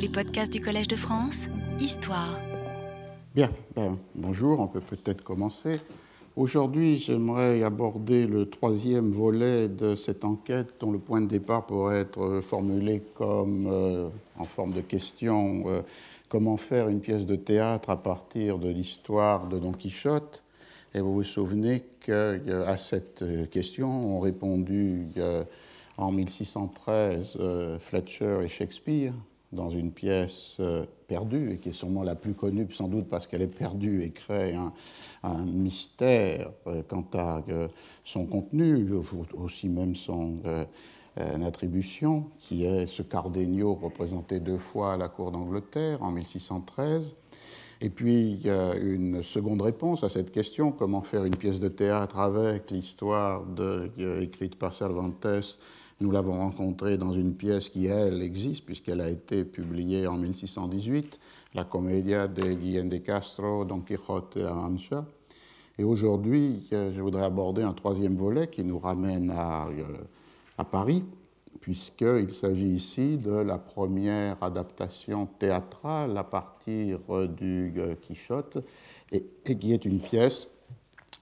Les podcasts du Collège de France, Histoire. Bien, bonjour, on peut peut-être commencer. Aujourd'hui, j'aimerais aborder le troisième volet de cette enquête dont le point de départ pourrait être formulé comme euh, en forme de question euh, comment faire une pièce de théâtre à partir de l'histoire de Don Quichotte. Et vous vous souvenez qu'à cette question ont répondu en 1613 euh, Fletcher et Shakespeare dans une pièce euh, perdue, et qui est sûrement la plus connue, sans doute parce qu'elle est perdue et crée un, mystère euh, quant à son contenu, aussi même son attribution, qui est ce Cardenio représenté deux fois à la cour d'Angleterre en 1613. Et puis, une seconde réponse à cette question, comment faire une pièce de théâtre avec l'histoire écrite par Cervantes nous l'avons rencontrée dans une pièce qui, elle, existe, puisqu'elle a été publiée en 1618, la Commedia de Guillaume de Castro, Don Quixote et Mancha. Et aujourd'hui, euh, je voudrais aborder un troisième volet qui nous ramène à, euh, à Paris, puisqu'il s'agit ici de la première adaptation théâtrale à partir euh, du Quichotte, et qui est une pièce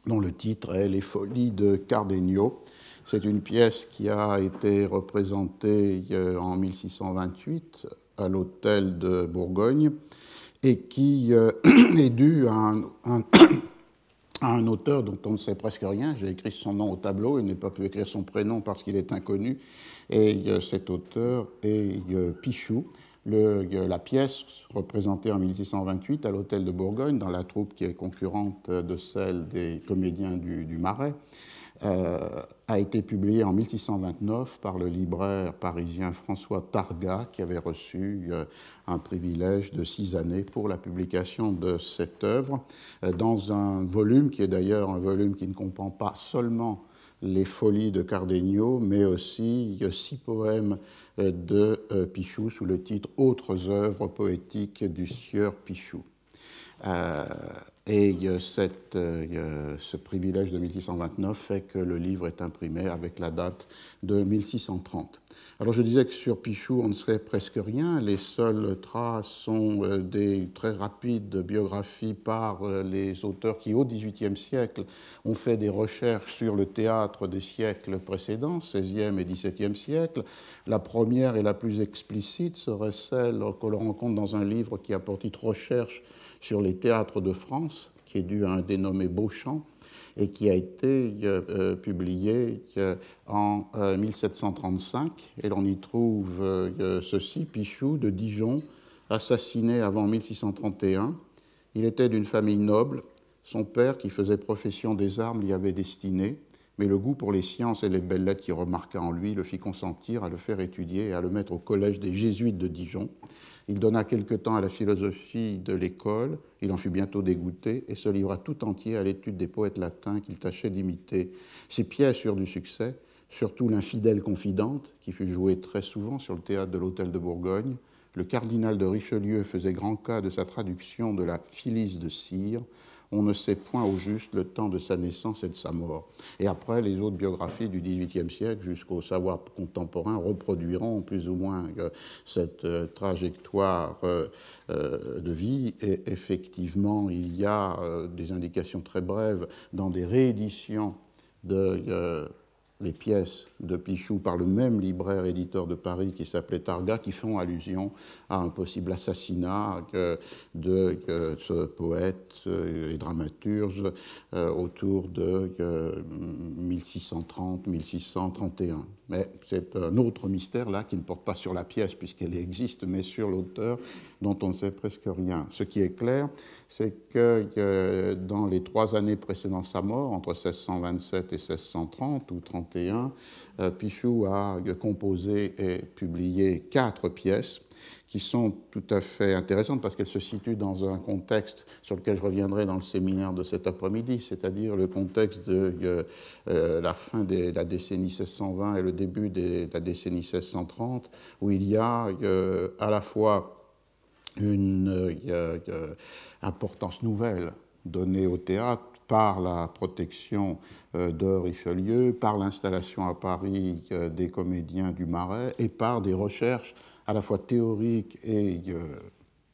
dont le titre est Les Folies de Cardenio c'est une pièce qui a été représentée euh, en 1628 à l'hôtel de Bourgogne et qui euh, est due à un, auteur dont on ne sait presque rien. J'ai écrit son nom au tableau, il n'a pas pu écrire son prénom parce qu'il est inconnu. Et euh, cet auteur est Pichou. la pièce représentée en 1628 à l'hôtel de Bourgogne, dans la troupe qui est concurrente de celle des comédiens du Marais, a été publié en 1629 par le libraire parisien François Targa, qui avait reçu euh, un privilège de six années pour la publication de cette œuvre, euh, dans un volume qui est d'ailleurs un volume qui ne comprend pas seulement les folies de Cardenio, mais aussi six poèmes de Pichou sous le titre Autres œuvres poétiques du sieur Pichou. Et cette, ce privilège de 1629 fait que le livre est imprimé avec la date de 1630. Alors je disais que sur Pichou, on ne sait presque rien. Les seules traces sont euh, des très rapides biographies par euh, les auteurs qui, au XVIIIe siècle, ont fait des recherches sur le théâtre des siècles précédents, XVIe et XVIIe siècle. La première et la plus explicite serait celle que l'on rencontre dans un livre qui a pour titre Recherche sur les théâtres de France, qui est dû à un dénommé Beauchamp, et qui a été euh, euh, publié euh, en 1735. Et l'on y trouve ceci, Pichou de Dijon, assassiné avant 1631. Il était d'une famille noble. Son père, qui faisait profession des armes, l'y avait destiné mais le goût pour les sciences et les belles lettres qui remarqua en lui le fit consentir à le faire étudier et à le mettre au collège des jésuites de Dijon. Il donna quelque temps à la philosophie de l'école, il en fut bientôt dégoûté et se livra tout entier à l'étude des poètes latins qu'il tâchait d'imiter. Ses pièces eurent du succès, surtout l'infidèle confidente, qui fut jouée très souvent sur le théâtre de l'Hôtel de Bourgogne. Le cardinal de Richelieu faisait grand cas de sa traduction de la Phyllis de Cire, on ne sait point au juste le temps de sa naissance et de sa mort. Et après, les autres biographies du XVIIIe siècle jusqu'au savoir contemporain reproduiront plus ou moins euh, cette euh, trajectoire euh, de vie. Et effectivement, il y a des indications très brèves dans des rééditions de les pièces de Pichou par le même libraire éditeur de Paris qui s'appelait Targa, qui font allusion à un possible assassinat de ce poète euh, et dramaturge euh, autour de 1630-1631. Euh, mais c'est un autre mystère là qui ne porte pas sur la pièce puisqu'elle existe, mais sur l'auteur dont on ne sait presque rien. Ce qui est clair, c'est que dans les trois années précédant sa mort, entre 1627 et 1630 ou 31, euh, Pichou a composé et publié quatre pièces qui sont tout à fait intéressantes parce qu'elles se situent dans un contexte sur lequel je reviendrai dans le séminaire de cet après-midi, c'est-à-dire le contexte de euh, euh, la fin de la décennie 1620 et le début de la décennie 1630, où il y a à la fois une importance nouvelle donnée au théâtre par la protection euh, de Richelieu, par l'installation à Paris euh, des comédiens du Marais et par des recherches à la fois théorique et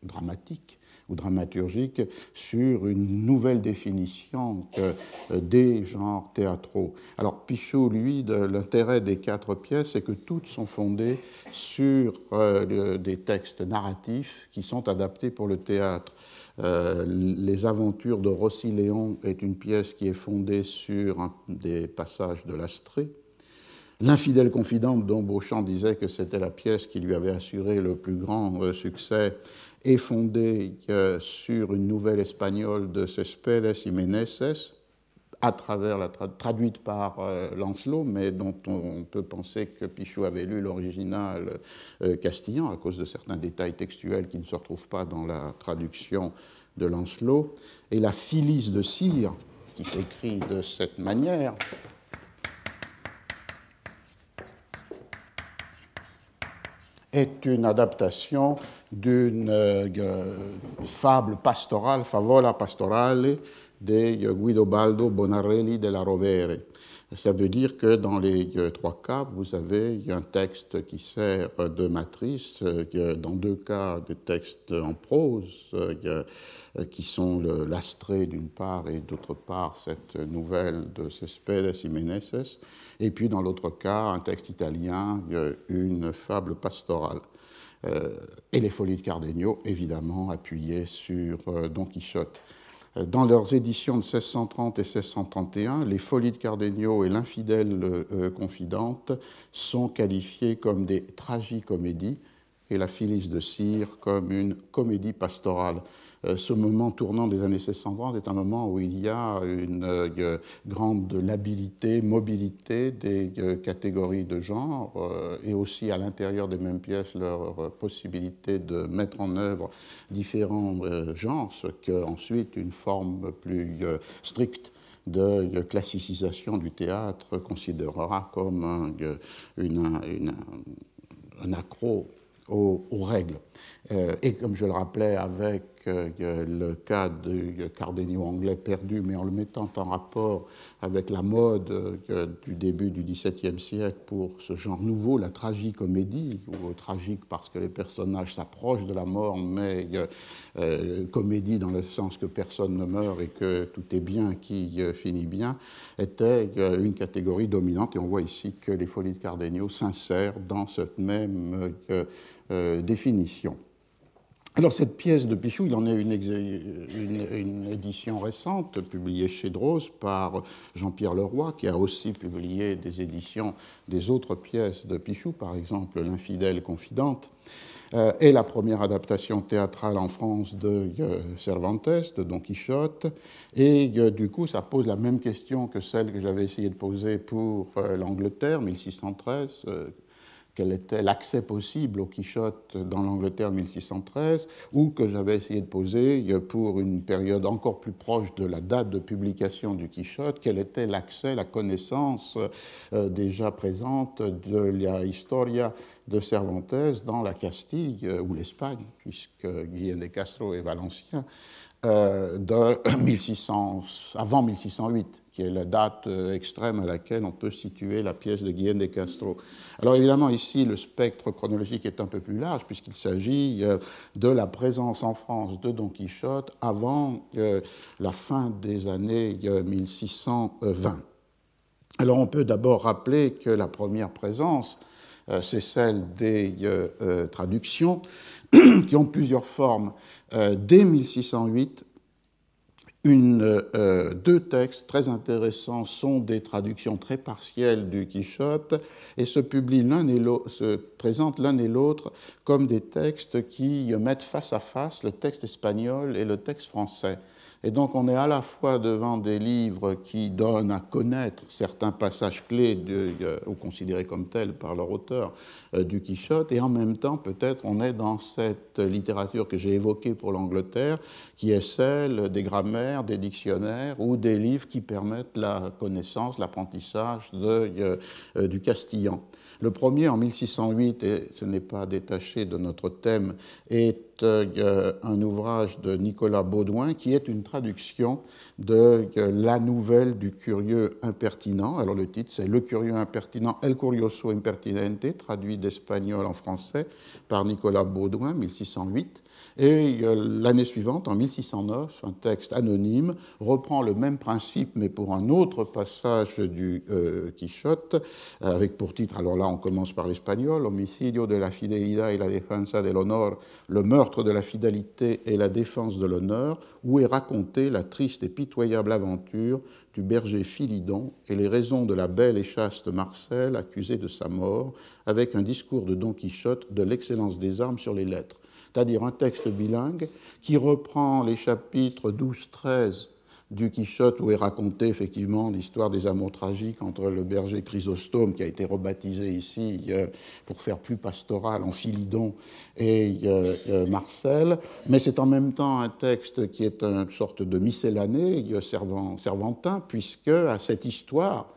dramatique ou dramaturgique sur une nouvelle définition euh, des genres théâtraux. Alors Pichot, lui, l'intérêt des quatre pièces, c'est que toutes sont fondées sur euh, des textes narratifs qui sont adaptés pour le théâtre. Euh, les aventures de Rossi-Léon est une pièce qui est fondée sur des passages de l'Astrée. L'infidèle confidente dont Beauchamp disait que c'était la pièce qui lui avait assuré le plus grand succès est fondée euh, sur une nouvelle espagnole de Céspedes Meneses, à travers la traduite par euh, Lancelot, mais dont on, peut penser que Pichot avait lu l'original euh, castillan à cause de certains détails textuels qui ne se retrouvent pas dans la traduction de Lancelot. Et la Phyllis de Cire, qui s'écrit de cette manière, est une adaptation d'une euh, fable pastorale, favola pastorale, de Guidobaldo Bonarelli della Rovere. Ça veut dire que dans les euh, trois cas, vous avez un texte qui sert de matrice, euh, dans deux cas des textes en prose, euh, qui sont l'astrée d'une part et d'autre part cette nouvelle de Cespedes Meneses, et puis dans l'autre cas un texte italien, une fable pastorale. Et les folies de Cardenio, évidemment, appuyées sur Don Quichotte. Dans leurs éditions de 1630 et 1631, les Folies de Cardenio et l'Infidèle euh, confidente sont qualifiées comme des tragicomédies et la Phyllis de Cire comme une comédie pastorale. Euh, ce moment tournant des années 1630 est un moment où il y a une euh, grande labilité, mobilité des euh, catégories de genre et aussi à l'intérieur des mêmes pièces leur possibilité de mettre en œuvre différents genres, ce qu'ensuite une forme plus stricte de classicisation du théâtre considérera comme un, une, un accro aux, règles. et comme je le rappelais avec le cas du Cardenio anglais perdu, mais en le mettant en rapport avec la mode du début du XVIIe siècle pour ce genre nouveau, la tragicomédie, ou tragique parce que les personnages s'approchent de la mort, mais euh, comédie dans le sens que personne ne meurt et que tout est bien qui euh, finit bien, était euh, une catégorie dominante. Et on voit ici que les folies de Cardenio s'insèrent dans cette même définition. Alors cette pièce de Pichou, il en a une, édition récente publiée chez Droz par Jean-Pierre Leroy, qui a aussi publié des éditions des autres pièces de Pichou, par exemple L'infidèle confidente, euh, et la première adaptation théâtrale en France de euh, Cervantes, de Don Quichotte. Et euh, du coup, ça pose la même question que celle que j'avais essayé de poser pour l'Angleterre, 1613 quel était l'accès possible au Quichotte dans l'Angleterre 1613, ou que j'avais essayé de poser pour une période encore plus proche de la date de publication du Quichotte, quel était l'accès, la connaissance euh, déjà présente de la Historia de Cervantes dans la Castille euh, ou l'Espagne, puisque Guillaume de Castro est valencien, euh, de 1600, avant 1608 qui est la date euh, extrême à laquelle on peut situer la pièce de Guillaume de Castro. Alors évidemment, ici, le spectre chronologique est un peu plus large, puisqu'il s'agit euh, de la présence en France de Don Quichotte avant euh, la fin des années 1620. Alors on peut d'abord rappeler que la première présence, c'est celle des traductions, qui ont plusieurs formes. Dès 1608, euh, deux textes très intéressants sont des traductions très partielles du Quichotte et se publient l'un et se présentent l'un et l'autre comme des textes qui mettent face à face le texte espagnol et le texte français. Et donc on est à la fois devant des livres qui donnent à connaître certains passages clés euh, ou considérés comme tels par leur auteur euh, du Quichotte, et en même temps peut-être on est dans cette littérature que j'ai évoquée pour l'Angleterre, qui est celle des grammaires, des dictionnaires ou des livres qui permettent la connaissance, l'apprentissage euh, du castillan. Le premier, en 1608, et ce n'est pas détaché de notre thème, est un ouvrage de Nicolas Baudouin, qui est une traduction de la nouvelle du curieux impertinent. Alors le titre c'est Le curieux impertinent, El curioso impertinente, traduit d'espagnol en français par Nicolas Baudouin, 1608. Et euh, l'année suivante, en 1609, un texte anonyme reprend le même principe, mais pour un autre passage du euh, Quichotte, avec pour titre, alors là on commence par l'espagnol, Homicidio de la fidelidad y la defensa del honor, le meurtre de la fidélité et la défense de l'honneur, où est racontée la triste et pitoyable aventure du berger Philidon et les raisons de la belle et chaste Marcel accusée de sa mort, avec un discours de Don Quichotte de l'excellence des armes sur les lettres c'est-à-dire un texte bilingue qui reprend les chapitres 12-13 du Quichotte où est racontée effectivement l'histoire des amours tragiques entre le berger Chrysostome, qui a été rebaptisé ici euh, pour faire plus pastoral en Philidon, et euh, euh, Marcel. Mais c'est en même temps un texte qui est une sorte de miscellanée servantin, puisque à cette histoire,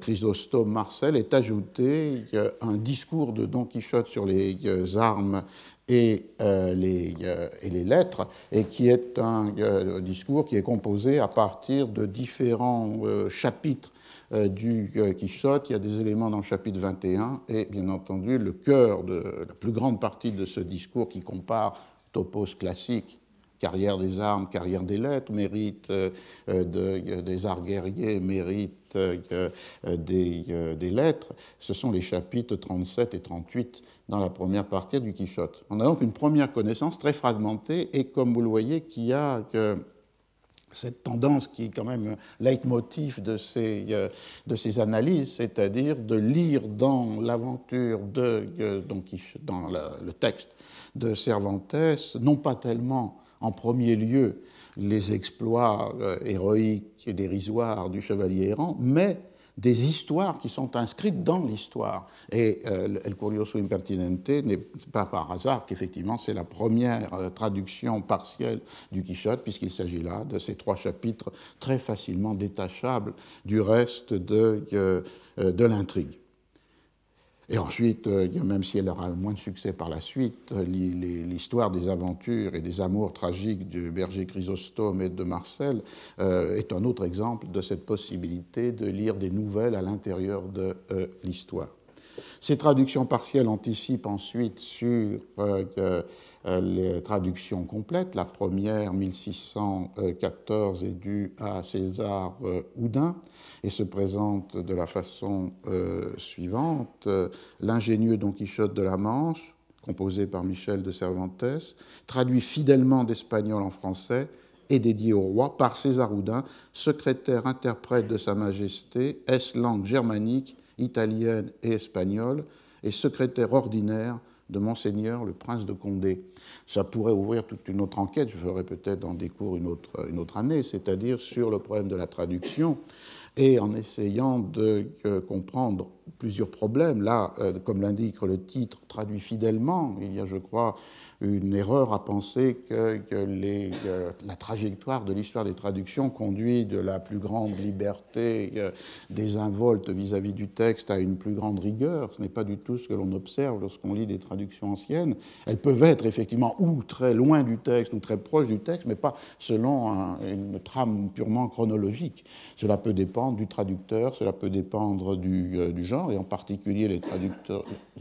Chrysostome Marcel est ajouté un discours de Don Quichotte sur les armes et, euh, les, euh, et, les, lettres, et qui est un euh, discours qui est composé à partir de différents chapitres du Quichotte. Il y a des éléments dans le chapitre 21, et bien entendu, le cœur de la plus grande partie de ce discours qui compare topos classique carrière des armes, carrière des lettres, mérite de, des arts guerriers, mérite des, lettres. Ce sont les chapitres 37 et 38 dans la première partie du Quichotte. On a donc une première connaissance très fragmentée et, comme vous le voyez, qui a cette tendance qui est quand même leitmotiv de ces, euh, de ces analyses, c'est-à-dire de lire dans l'aventure de euh, dans le texte de Cervantes, non pas tellement en premier lieu les exploits euh, héroïques et dérisoires du chevalier errant, mais des histoires qui sont inscrites dans l'histoire. Et euh, El Curioso Impertinente n'est pas par hasard qu'effectivement c'est la première euh, traduction partielle du Quichotte, puisqu'il s'agit là de ces trois chapitres très facilement détachables du reste de, euh, de l'intrigue. Et ensuite, euh, même si elle aura moins de succès par la suite, l'histoire des aventures et des amours tragiques du berger Chrysostome et de Marcel euh, est un autre exemple de cette possibilité de lire des nouvelles à l'intérieur de euh, l'histoire. Ces traductions partielles anticipent ensuite sur euh, les traductions complètes. La première, 1614, est due à César euh, Houdin et se présente de la façon euh, suivante. L'ingénieux Don Quichotte de la Manche, composé par Michel de Cervantes, traduit fidèlement d'espagnol en français et dédié au roi par César Houdin, secrétaire interprète de Sa Majesté, est langue germanique, italienne et espagnole, et secrétaire ordinaire de Monseigneur le Prince de Condé. Ça pourrait ouvrir toute une autre enquête, je ferai peut-être dans des cours une autre, une autre année, c'est-à-dire sur le problème de la traduction et en essayant de euh, comprendre plusieurs problèmes. Là, euh, comme l'indique le titre, traduit fidèlement, il y a, je crois, une erreur à penser que, la trajectoire de l'histoire des traductions conduit de la plus grande liberté euh, désinvolte vis-à-vis du texte à une plus grande rigueur. Ce n'est pas du tout ce que l'on observe lorsqu'on lit des traductions anciennes. Elles peuvent être effectivement ou très loin du texte ou très proches du texte, mais pas selon une trame purement chronologique. Cela peut dépendre du traducteur, cela peut dépendre du, euh, genre, et en particulier les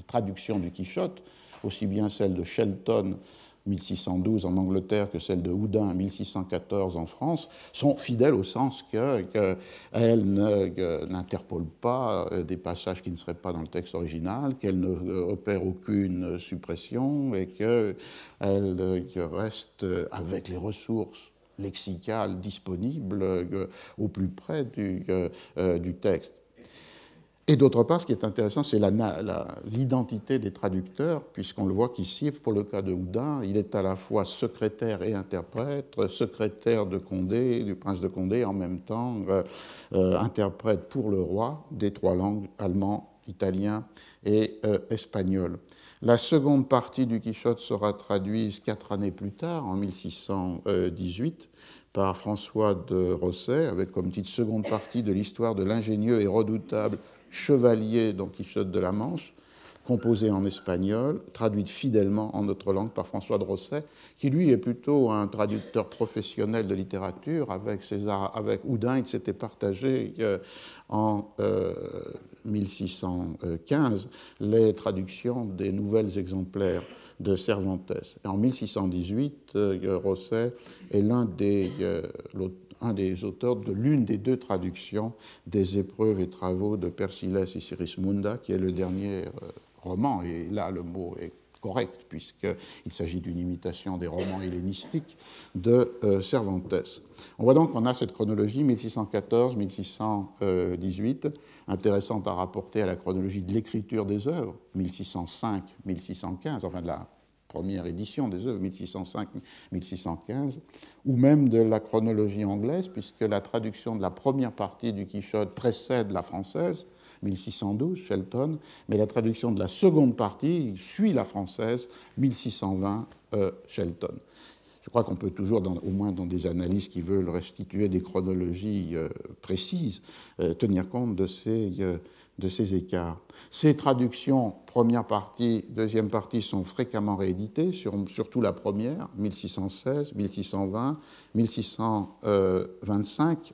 traductions du Quichotte aussi bien celle de Shelton 1612 en Angleterre que celle de Houdin 1614 en France, sont fidèles au sens qu'elles n'interpolent pas euh, des passages qui ne seraient pas dans le texte original, qu'elles ne opèrent aucune suppression et qu'elles restent avec les ressources lexicales disponibles euh, au plus près euh, du texte. Et d'autre part, ce qui est intéressant, c'est l'identité des traducteurs, puisqu'on le voit qu'ici, pour le cas de Houdin, il est à la fois secrétaire et interprète, secrétaire de Condé, du prince de Condé, en même temps euh, euh, interprète pour le roi des trois langues, allemand, italien et euh, espagnol. La seconde partie du Quichotte sera traduite quatre années plus tard, en 1618, par François de Rosset, avec comme titre seconde partie de l'histoire de l'ingénieux et redoutable chevalier Don Quichotte de la Manche, composée en espagnol, traduite fidèlement en notre langue par François de Rosset, qui lui est plutôt un traducteur professionnel de littérature. Avec, César, Houdin, il s'était partagé euh, en 1615 les traductions des nouvelles exemplaires de Cervantes. En 1618, Rosset est l'un des un des auteurs de l'une des deux traductions des épreuves et travaux de Persillès et Sirismunda, qui est le dernier euh, roman, et là le mot est correct, puisqu'il s'agit d'une imitation des romans hellénistiques de euh, Cervantes. On voit donc qu'on a cette chronologie 1614-1618, intéressante à rapporter à la chronologie de l'écriture des œuvres, 1605-1615, enfin de la première édition des œuvres, 1605-1615, ou même de la chronologie anglaise, puisque la traduction de la première partie du Quichotte précède la française, 1612, Shelton, mais la traduction de la seconde partie suit la française, 1620, euh, Shelton. Je crois qu'on peut toujours, au moins dans des analyses qui veulent restituer des chronologies euh, précises, euh, tenir compte de ces de ces écarts. Ces traductions, première partie, deuxième partie, sont fréquemment rééditées, surtout la première, 1616, 1620, 1625.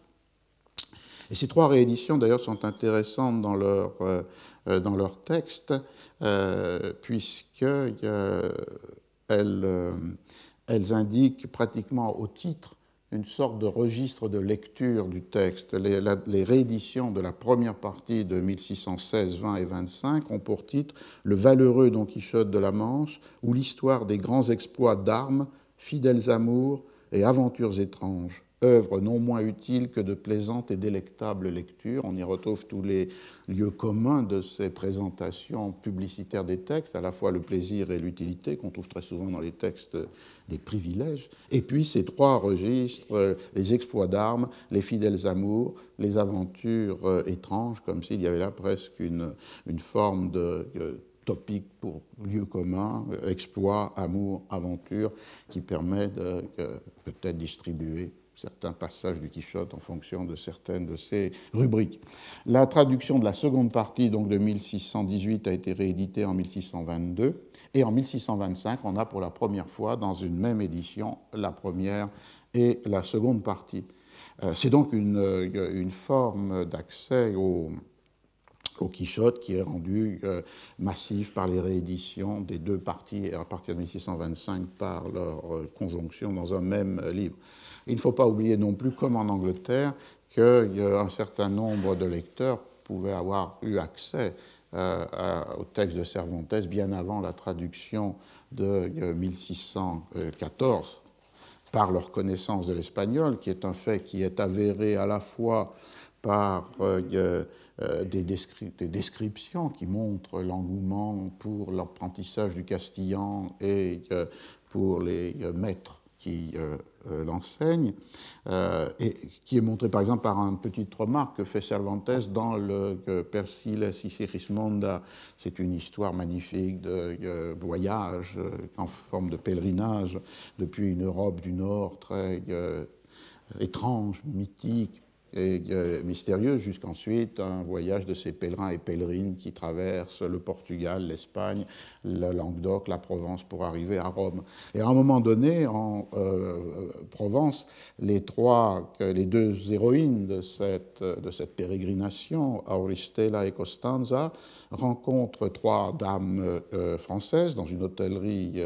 Et ces trois rééditions, d'ailleurs, sont intéressantes dans leur, euh, dans leur texte, euh, puisqu'elles euh, elles indiquent pratiquement au titre une sorte de registre de lecture du texte. Les, rééditions de la première partie de 1616, 20 et 25 ont pour titre Le valeureux Don Quichotte de la Manche ou l'histoire des grands exploits d'armes, fidèles amours et aventures étranges œuvre non moins utile que de plaisantes et délectables lectures. On y retrouve tous les lieux communs de ces présentations publicitaires des textes, à la fois le plaisir et l'utilité, qu'on trouve très souvent dans les textes des privilèges. Et puis ces trois registres, les exploits d'armes, les fidèles amours, les aventures euh, étranges, comme s'il y avait là presque une, forme de euh, topique pour lieu commun, exploit, amour, aventure, qui permet de peut-être distribuer certains passages du Quichotte en fonction de certaines de ces rubriques. La traduction de la seconde partie, donc de 1618, a été rééditée en 1622, et en 1625, on a pour la première fois dans une même édition la première et la seconde partie. Euh, c'est donc une, euh, une forme d'accès au, au Quichotte qui est rendu euh, massif par les rééditions des deux parties à partir de 1625 par leur conjonction dans un même livre. Il ne faut pas oublier non plus, comme en Angleterre, qu'un certain nombre de lecteurs pouvaient avoir eu accès euh, au texte de Cervantes bien avant la traduction de 1614 euh, par leur connaissance de l'espagnol, qui est un fait qui est avéré à la fois par euh, des, des, descriptions qui montrent l'engouement pour l'apprentissage du castillan et pour les maîtres qui euh, euh, l'enseigne, euh, et qui est montré par exemple par une petite remarque que fait Cervantes dans le Persiles Sigismonda. C'est une histoire magnifique de voyage en forme de pèlerinage depuis une Europe du Nord très étrange, mythique, et euh, mystérieuse, jusqu'ensuite un voyage de ces pèlerins et pèlerines qui traversent le Portugal, l'Espagne, le Languedoc, la Provence pour arriver à Rome. Et à un moment donné, en euh, Provence, les trois, les deux héroïnes de cette, pérégrination, Auristela et Costanza, rencontrent trois dames euh, françaises dans une hôtellerie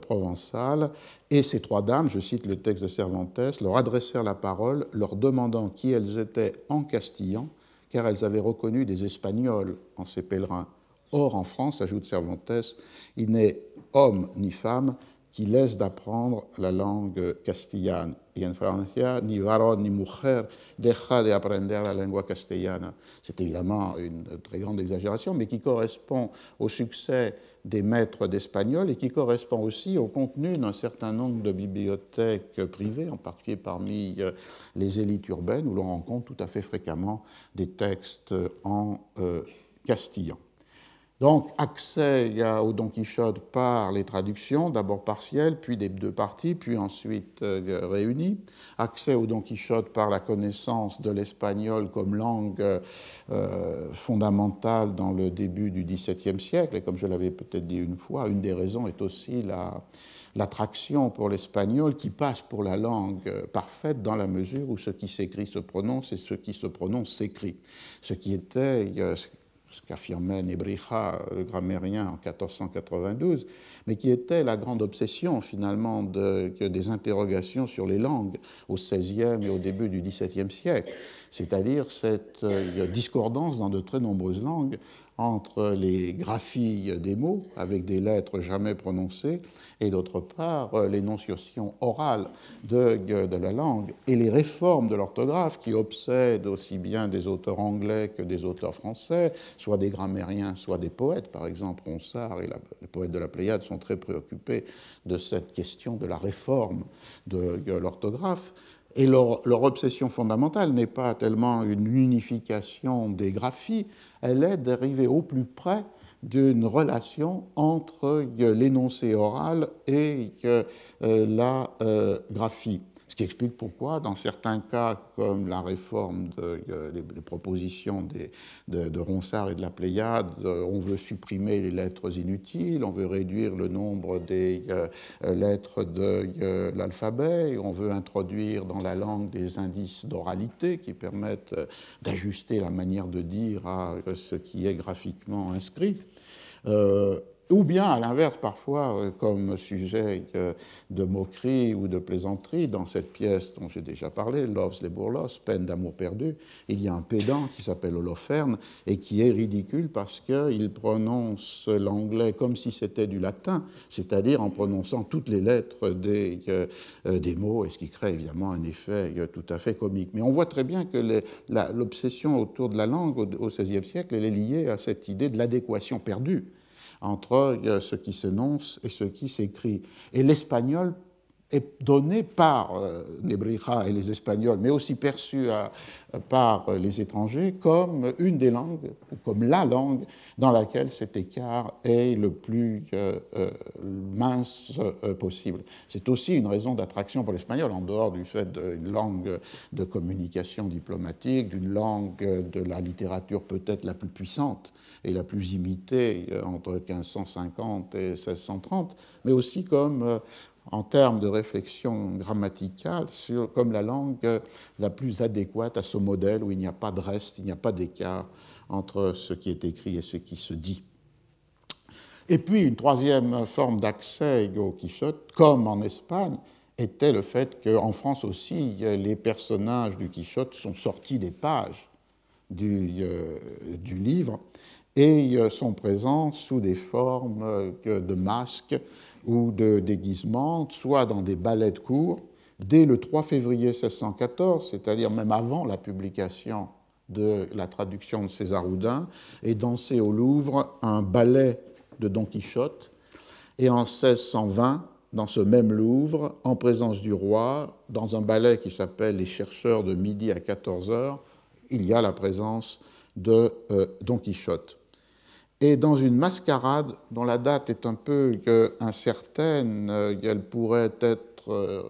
provençale et ces trois dames, je cite le texte de Cervantes, leur adressèrent la parole, leur demandant qui elles étaient en castillan, car elles avaient reconnu des Espagnols en ces pèlerins. Or, en France, ajoute Cervantes, il n'est homme ni femme qui laisse d'apprendre la langue castillane. Y en Francia, ni varón ni mujer deja de aprender la lengua castellana. C'est évidemment une très grande exagération, mais qui correspond au succès des maîtres d'espagnol et qui correspond aussi au contenu d'un certain nombre de bibliothèques privées, en particulier parmi euh, les élites urbaines, où l'on rencontre tout à fait fréquemment des textes en euh, castillan. Donc, accès au Don Quichotte par les traductions, d'abord partielles, puis des deux parties, puis ensuite euh, réunies. Accès au Don Quichotte par la connaissance de l'espagnol comme langue euh, fondamentale dans le début du XVIIe siècle. Et comme je l'avais peut-être dit une fois, une des raisons est aussi l'attraction pour l'espagnol qui passe pour la langue euh, parfaite dans la mesure où ce qui s'écrit se prononce et ce qui se prononce s'écrit. Ce qui était ce qu'affirmait Nebrija, le grammairien, en 1492, mais qui était la grande obsession finalement de, des interrogations sur les langues au XVIe et au début du XVIIe siècle, c'est-à-dire cette euh, discordance dans de très nombreuses langues entre les graphies des mots, avec des lettres jamais prononcées, et d'autre part euh, l'énonciation orale de, la langue, et les réformes de l'orthographe qui obsèdent aussi bien des auteurs anglais que des auteurs français, soit des grammairiens, soit des poètes. Par exemple, Ronsard et les poètes de la Pléiade sont très préoccupés de cette question de la réforme de l'orthographe. Et leur, obsession fondamentale n'est pas tellement une unification des graphies, elle est d'arriver au plus près d'une relation entre l'énoncé oral et euh, la euh, graphie. Ce qui explique pourquoi, dans certains cas, comme la réforme des, euh, propositions de, Ronsard et de la Pléiade, euh, on veut supprimer les lettres inutiles, on veut réduire le nombre des euh, lettres de l'alphabet, on veut introduire dans la langue des indices d'oralité qui permettent d'ajuster la manière de dire à ce qui est graphiquement inscrit ou bien à l'inverse parfois euh, comme sujet euh, de moquerie ou de plaisanterie dans cette pièce dont j'ai déjà parlé, Loves les Bourlos, peine d'amour perdu, il y a un pédant qui s'appelle Holoferne et qui est ridicule parce qu'il prononce l'anglais comme si c'était du latin, c'est-à-dire en prononçant toutes les lettres des, euh, mots, et ce qui crée évidemment un effet tout à fait comique. Mais on voit très bien que l'obsession autour de la langue au XVIe siècle, elle est liée à cette idée de l'adéquation perdue entre ce qui s'énonce et ce qui s'écrit. Et l'espagnol est donné par euh, Nebrija et les Espagnols, mais aussi perçu par les étrangers comme une des langues, comme la langue dans laquelle cet écart est le plus euh, mince possible. C'est aussi une raison d'attraction pour l'espagnol, en dehors du fait d'une langue de communication diplomatique, d'une langue de la littérature peut-être la plus puissante et la plus imitée euh, entre 1550 et 1630, mais aussi comme euh, en termes de réflexion grammaticale, comme la langue euh, la plus adéquate à ce modèle où il n'y a pas de reste, il n'y a pas d'écart entre ce qui est écrit et ce qui se dit. Et puis une troisième forme d'accès au Quichotte, comme en Espagne, était le fait qu'en France aussi, les personnages du Quichotte sont sortis des pages du, du livre et sont présents sous des formes euh, de masques ou de déguisements, soit dans des ballets de cour, dès le 3 février 1614, c'est-à-dire même avant la publication de la traduction de César Houdin, est dansé au Louvre un ballet de Don Quichotte, et en 1620, dans ce même Louvre, en présence du roi, dans un ballet qui s'appelle Les chercheurs de midi à 14 heures, il y a la présence de euh, Don Quichotte et dans une mascarade dont la date est un peu incertaine, euh, elle pourrait être euh,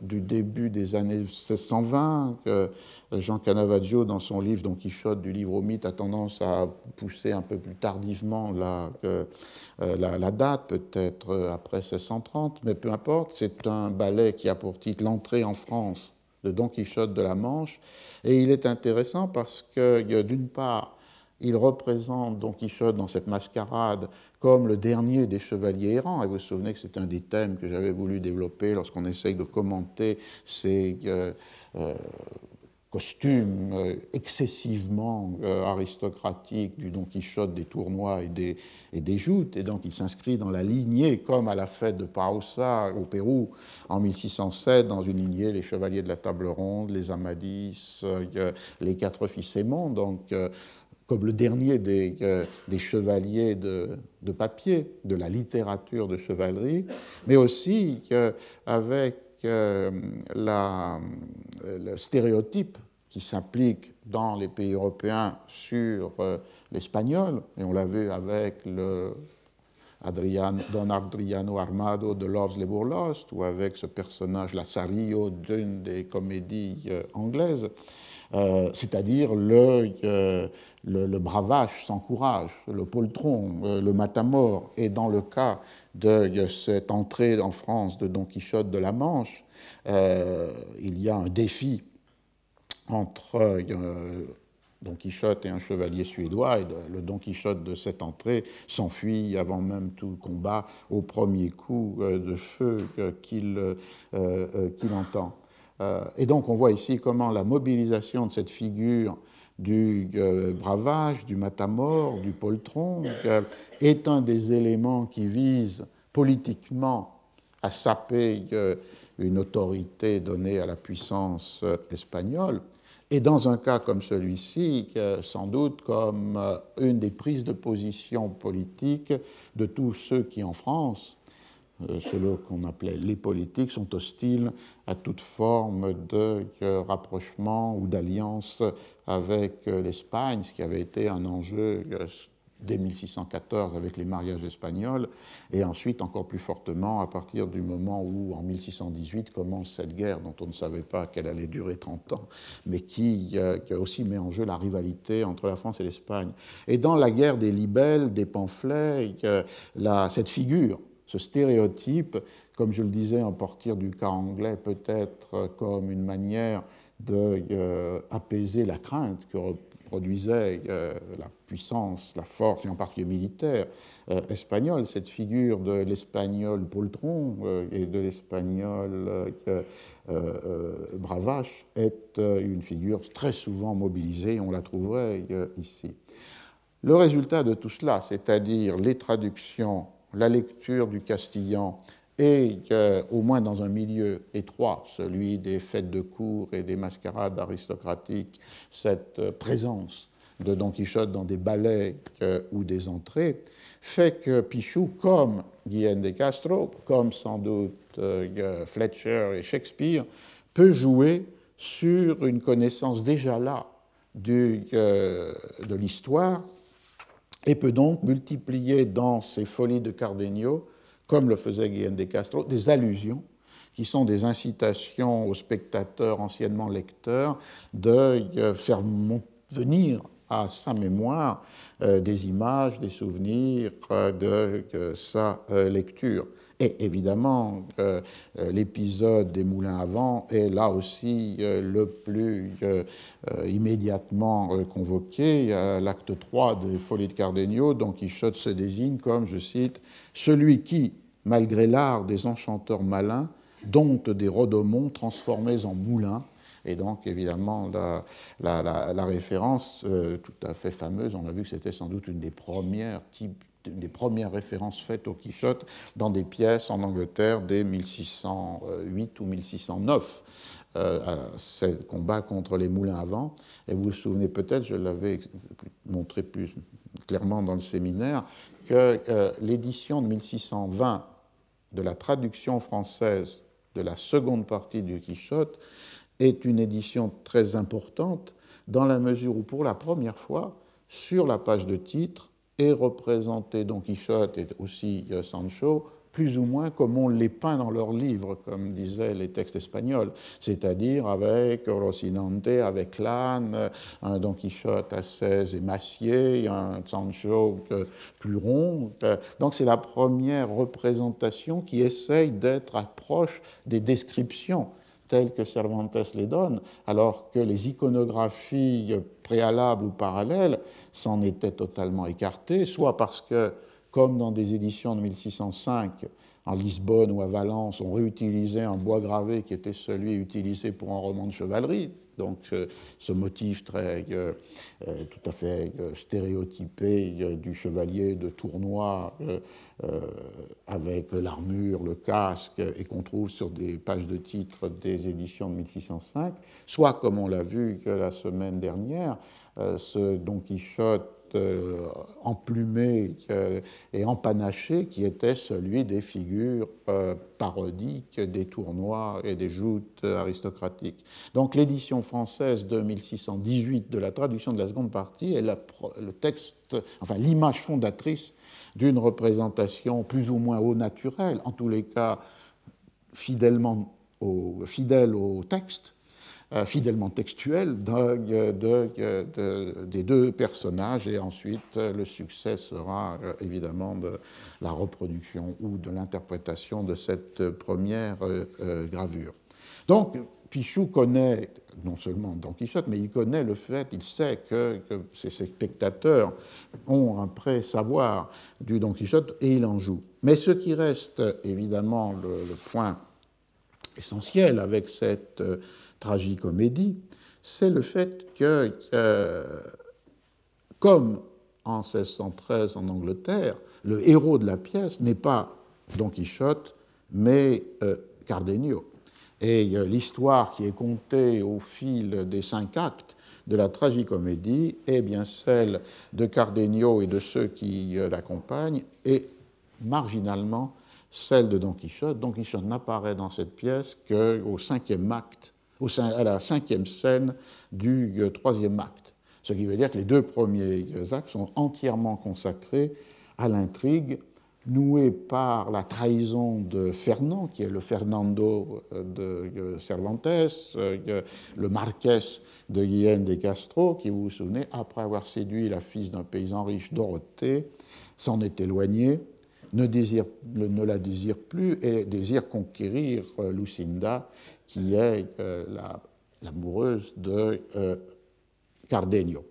du début des années 1620, que Jean Canavaggio, dans son livre Don Quichotte du livre au mythe, a tendance à pousser un peu plus tardivement la, euh, la date, peut-être après 1630, mais peu importe, c'est un ballet qui a pour titre L'entrée en France de Don Quichotte de la Manche, et il est intéressant parce que, d'une part, il représente Don Quichotte dans cette mascarade comme le dernier des chevaliers errants. Et vous vous souvenez que c'est un des thèmes que j'avais voulu développer lorsqu'on essaye de commenter ces euh, euh, costumes euh, excessivement aristocratiques du Don Quichotte des tournois et des, et des joutes. Et donc il s'inscrit dans la lignée, comme à la fête de Pausa au Pérou en 1607, dans une lignée les chevaliers de la table ronde, les Amadis, les quatre fils aimants. Donc comme le dernier des, euh, chevaliers de, papier, de la littérature de chevalerie, mais aussi avec euh, le stéréotype qui s'applique dans les pays européens sur l'espagnol, et on l'a vu avec le Don Adriano Armado de Love's Labor Lost, ou avec ce personnage Lazarillo d'une des comédies anglaises, c'est-à-dire le, le, bravage sans courage, le poltron, euh, le matamor. Et dans le cas de cette entrée en France de Don Quichotte de la Manche, euh, il y a un défi entre euh, Don Quichotte et un chevalier suédois, et le Don Quichotte de cette entrée s'enfuit avant même tout combat au premier coup de feu qu'il entend. Et donc on voit ici comment la mobilisation de cette figure du euh, bravage, du matamor, du poltron, euh, est un des éléments qui vise politiquement à saper euh, une autorité donnée à la puissance espagnole, et dans un cas comme celui-ci, sans doute comme une des prises de position politiques de tous ceux qui, en France, euh, ceux qu'on appelait les politiques, sont hostiles à toute forme de euh, rapprochement ou d'alliance avec euh, l'Espagne, ce qui avait été un enjeu dès 1614 avec les mariages espagnols, et ensuite encore plus fortement à partir du moment où, en 1618, commence cette guerre dont on ne savait pas qu'elle allait durer 30 ans, mais qui, aussi met en jeu la rivalité entre la France et l'Espagne. Et dans la guerre des libelles, des pamphlets, cette figure ce stéréotype, comme je le disais, en partir du cas anglais, peut-être comme une manière d'apaiser euh, la crainte que produisait euh, la puissance, la force, et en particulier militaire euh, espagnole. Cette figure de l'espagnol poltron et de l'espagnol bravache est une figure très souvent mobilisée, on la trouverait ici. Le résultat de tout cela, c'est-à-dire les traductions la lecture du castillan et au moins dans un milieu étroit, celui des fêtes de cour et des mascarades aristocratiques, cette présence de Don Quichotte dans des ballets ou des entrées, fait que Pichou, comme Guillaume de Castro, comme sans doute euh, Fletcher et Shakespeare, peut jouer sur une connaissance déjà là euh, de l'histoire et peut donc multiplier dans ses folies de Cardenio, comme le faisait Guillaume de Castro, des allusions qui sont des incitations aux spectateurs anciennement lecteurs de euh, faire venir à sa mémoire euh, des images, des souvenirs euh, de sa lecture. Et évidemment, euh, euh, l'épisode des moulins à vent est là aussi euh, le plus immédiatement convoqué. L'acte 3 des Folies de Cardenio, Don Quichotte se désigne comme, je cite, celui qui, malgré l'art des enchanteurs malins, dompte des rodomons transformés en moulins. Et donc, évidemment, la, référence tout à fait fameuse, on a vu que c'était sans doute une des premières types une des premières références faites au Quichotte dans des pièces en Angleterre dès 1608 ou 1609. Euh, c'est le combat contre les moulins à vent. Et vous vous souvenez peut-être, je l'avais montré plus clairement dans le séminaire, que euh, l'édition de 1620 de la traduction française de la seconde partie du Quichotte est une édition très importante dans la mesure où, pour la première fois, sur la page de titre, et représenter Don Quichotte et aussi euh, Sancho plus ou moins comme on les peint dans leurs livres, comme disaient les textes espagnols, c'est-à-dire avec Rocinante, avec l'âne, un Don Quichotte assez émacié, un Sancho plus rond. Donc c'est la première représentation qui essaye d'être proche des descriptions telles que Cervantes les donne, alors que les iconographies préalables ou parallèles s'en étaient totalement écartées, soit parce que, comme dans des éditions de 1605, en Lisbonne ou à Valence, on réutilisait un bois gravé qui était celui utilisé pour un roman de chevalerie, donc euh, ce motif très euh, euh, tout à fait stéréotypé du chevalier de tournoi avec l'armure, le casque, et qu'on trouve sur des pages de titres des éditions de 1605, soit comme on l'a vu la semaine dernière, ce Don Quichotte euh, emplumé et empanaché qui était celui des figures parodiques des tournois et des joutes aristocratiques. Donc l'édition française de 1618 de la traduction de la seconde partie est le texte, enfin l'image fondatrice d'une représentation plus ou moins au naturel, en tous les cas fidèlement fidèle au texte, euh, fidèlement textuel des deux personnages et ensuite le succès sera euh, évidemment de la reproduction ou de l'interprétation de cette première euh, gravure. Donc Pichou connaît non seulement Don Quichotte, mais il connaît le fait, il sait que, ses spectateurs ont un pré-savoir du Don Quichotte et il en joue. Mais ce qui reste évidemment le, point essentiel avec cette euh, tragicomédie, c'est le fait que, comme en 1613 en Angleterre, le héros de la pièce n'est pas Don Quichotte, mais euh, Cardenio. Et euh, l'histoire qui est contée au fil des cinq actes de la tragicomédie est bien celle de Cardenio et de ceux qui euh, l'accompagnent, et marginalement celle de Don Quichotte. Don Quichotte n'apparaît dans cette pièce qu'au cinquième acte, à la cinquième scène du euh, troisième acte. Ce qui veut dire que les deux premiers actes sont entièrement consacrés à l'intrigue noué par la trahison de Fernand, qui est le Fernando euh, de euh, Cervantes, euh, le Marquès de Guillaume de Castro, qui, vous vous souvenez, après avoir séduit la fille d'un paysan riche, Dorothée, s'en est éloigné, ne, la désire plus et désire conquérir Lucinda, qui est l'amoureuse de Cardenio.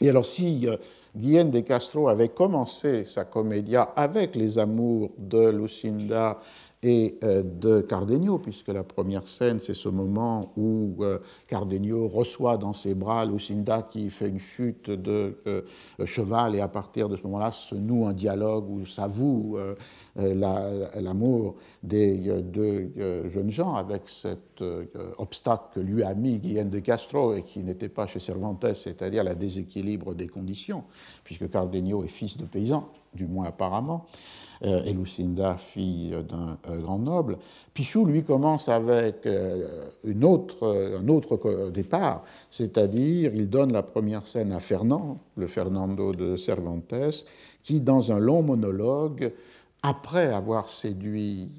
Et alors si Guillaume de Castro avait commencé sa comédia avec les amours de Lucinda et euh, de Cardenio, puisque la première scène, c'est ce moment où euh, Cardenio reçoit dans ses bras Lucinda qui fait une chute de euh, cheval, et à partir de ce moment-là se noue un dialogue où s'avoue l'amour des deux jeunes gens avec cet obstacle que lui a mis Guillaume de Castro et qui n'était pas chez Cervantes, c'est-à-dire la déséquilibre des conditions, puisque Cardenio est fils de paysan, du moins apparemment. Euh, et Lucinda, fille d'un euh, grand noble. Pichou, lui, commence avec euh, une autre, un autre départ, c'est-à-dire il donne la première scène à Fernand, le Fernando de Cervantes, qui, dans un long monologue, après avoir séduit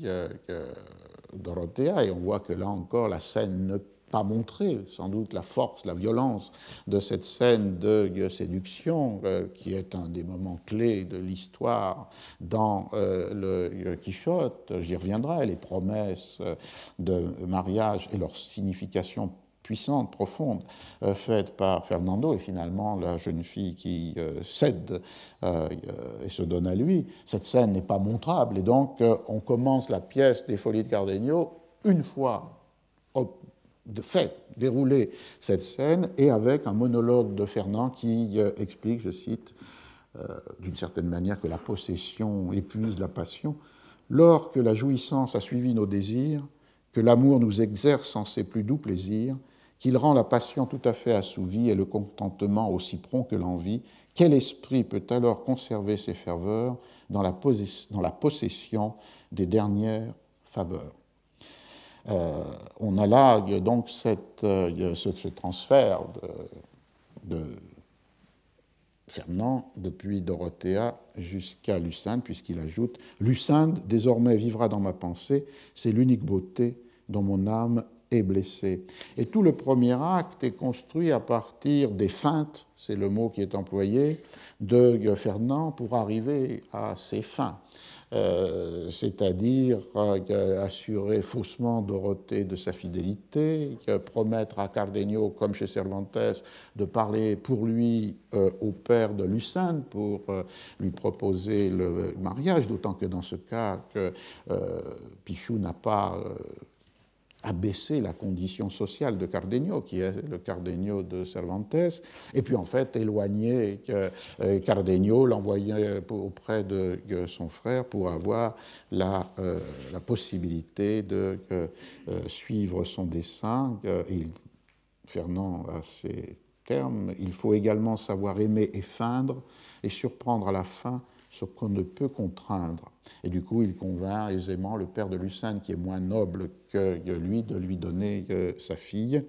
Dorothea, et on voit que là encore la scène ne pas montré sans doute la force, la violence de cette scène de séduction, euh, qui est un des moments clés de l'histoire dans euh, le Quichotte. J'y reviendrai, les promesses euh, de mariage et leur signification puissante, profonde, faite par Fernando, et finalement la jeune fille qui cède et se donne à lui. Cette scène n'est pas montrable, et donc on commence la pièce des Folies de Cardenio une fois de fait dérouler cette scène et avec un monologue de Fernand qui euh, explique, je cite, euh, d'une certaine manière que la possession épuise la passion, lors que la jouissance a suivi nos désirs, que l'amour nous exerce en ses plus doux plaisirs, qu'il rend la passion tout à fait assouvie et le contentement aussi prompt que l'envie, quel esprit peut alors conserver ses ferveurs dans la, dans la possession des dernières faveurs? Euh, on a là donc euh, ce, transfert de, Fernand depuis Dorothea jusqu'à Lucinde, puisqu'il ajoute Lucinde désormais vivra dans ma pensée, c'est l'unique beauté dont mon âme est blessée. Et tout le premier acte est construit à partir des feintes, c'est le mot qui est employé, de Fernand pour arriver à ses fins. Euh, c'est-à-dire euh, assurer faussement Dorothée de sa fidélité, promettre à Cardenio, comme chez Cervantes, de parler pour lui euh, au père de Lucinde pour lui proposer le mariage, d'autant que dans ce cas, que Pichou n'a pas abaisser la condition sociale de Cardenio, qui est le Cardenio de Cervantes, et puis en fait éloigner euh, Cardenio, l'envoyer auprès de son frère pour avoir la, euh, possibilité de euh, suivre son dessein. Et Fernand a ses terme, il faut également savoir aimer et feindre et surprendre à la fin ce qu'on ne peut contraindre. Et du coup, il convainc aisément le père de Lucinde, qui est moins noble que lui, de lui donner euh, sa fille.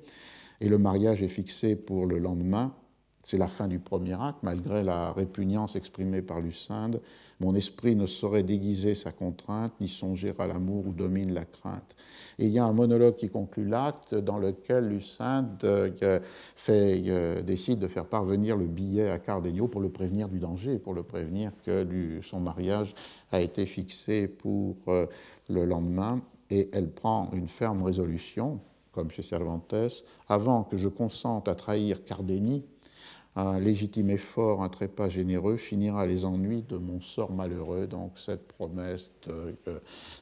Et le mariage est fixé pour le lendemain. C'est la fin du premier acte, malgré la répugnance exprimée par Lucinde. Mon esprit ne saurait déguiser sa contrainte, ni songer à l'amour où domine la crainte. Et il y a un monologue qui conclut l'acte dans lequel Lucinde euh, fait, euh, décide de faire parvenir le billet à Cardenio pour le prévenir du danger, pour le prévenir que son mariage a été fixé pour euh, le lendemain. Et elle prend une ferme résolution, comme chez Cervantes, avant que je consente à trahir Cardeni, un légitime effort, un trépas généreux finira les ennuis de mon sort malheureux. Donc cette promesse de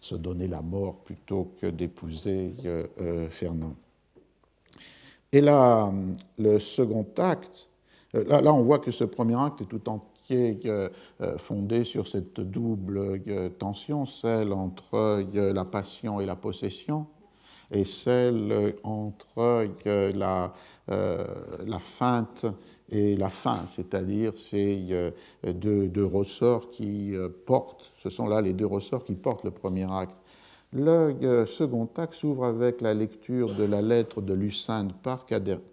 se donner la mort plutôt que d'épouser euh, euh, Fernand. Et là, le second acte, euh, là, là, on voit que ce premier acte est tout entier fondé sur cette double tension, celle entre la passion et la possession, et celle entre la, la feinte et la fin, c'est-à-dire ces euh, deux, ressorts qui euh, portent, ce sont là les deux ressorts qui portent le premier acte. Le euh, second acte s'ouvre avec la lecture de la lettre de Lucinde par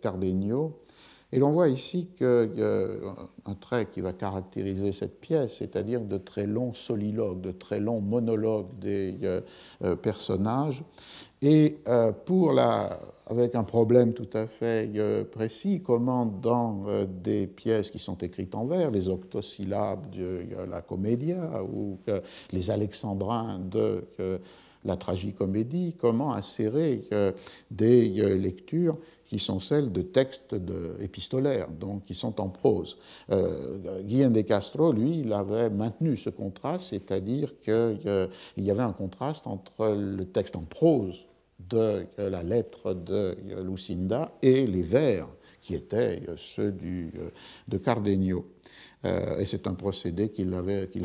Cardenio, et l'on voit ici un trait qui va caractériser cette pièce, c'est-à-dire de très longs soliloques, de très longs monologues des personnages. Et pour la avec un problème tout à fait euh, précis, comment dans euh, des pièces qui sont écrites en vers, les octosyllabes de la comédia ou les alexandrins de la tragicomédie, comment insérer des euh, lectures qui sont celles de textes épistolaires, donc qui sont en prose. Guillaume de Castro, lui, il avait maintenu ce contraste, c'est-à-dire qu'il y avait un contraste entre le texte en prose de la lettre de Lucinda et les vers qui étaient ceux du, de Cardenio. Euh, et c'est un procédé qu'il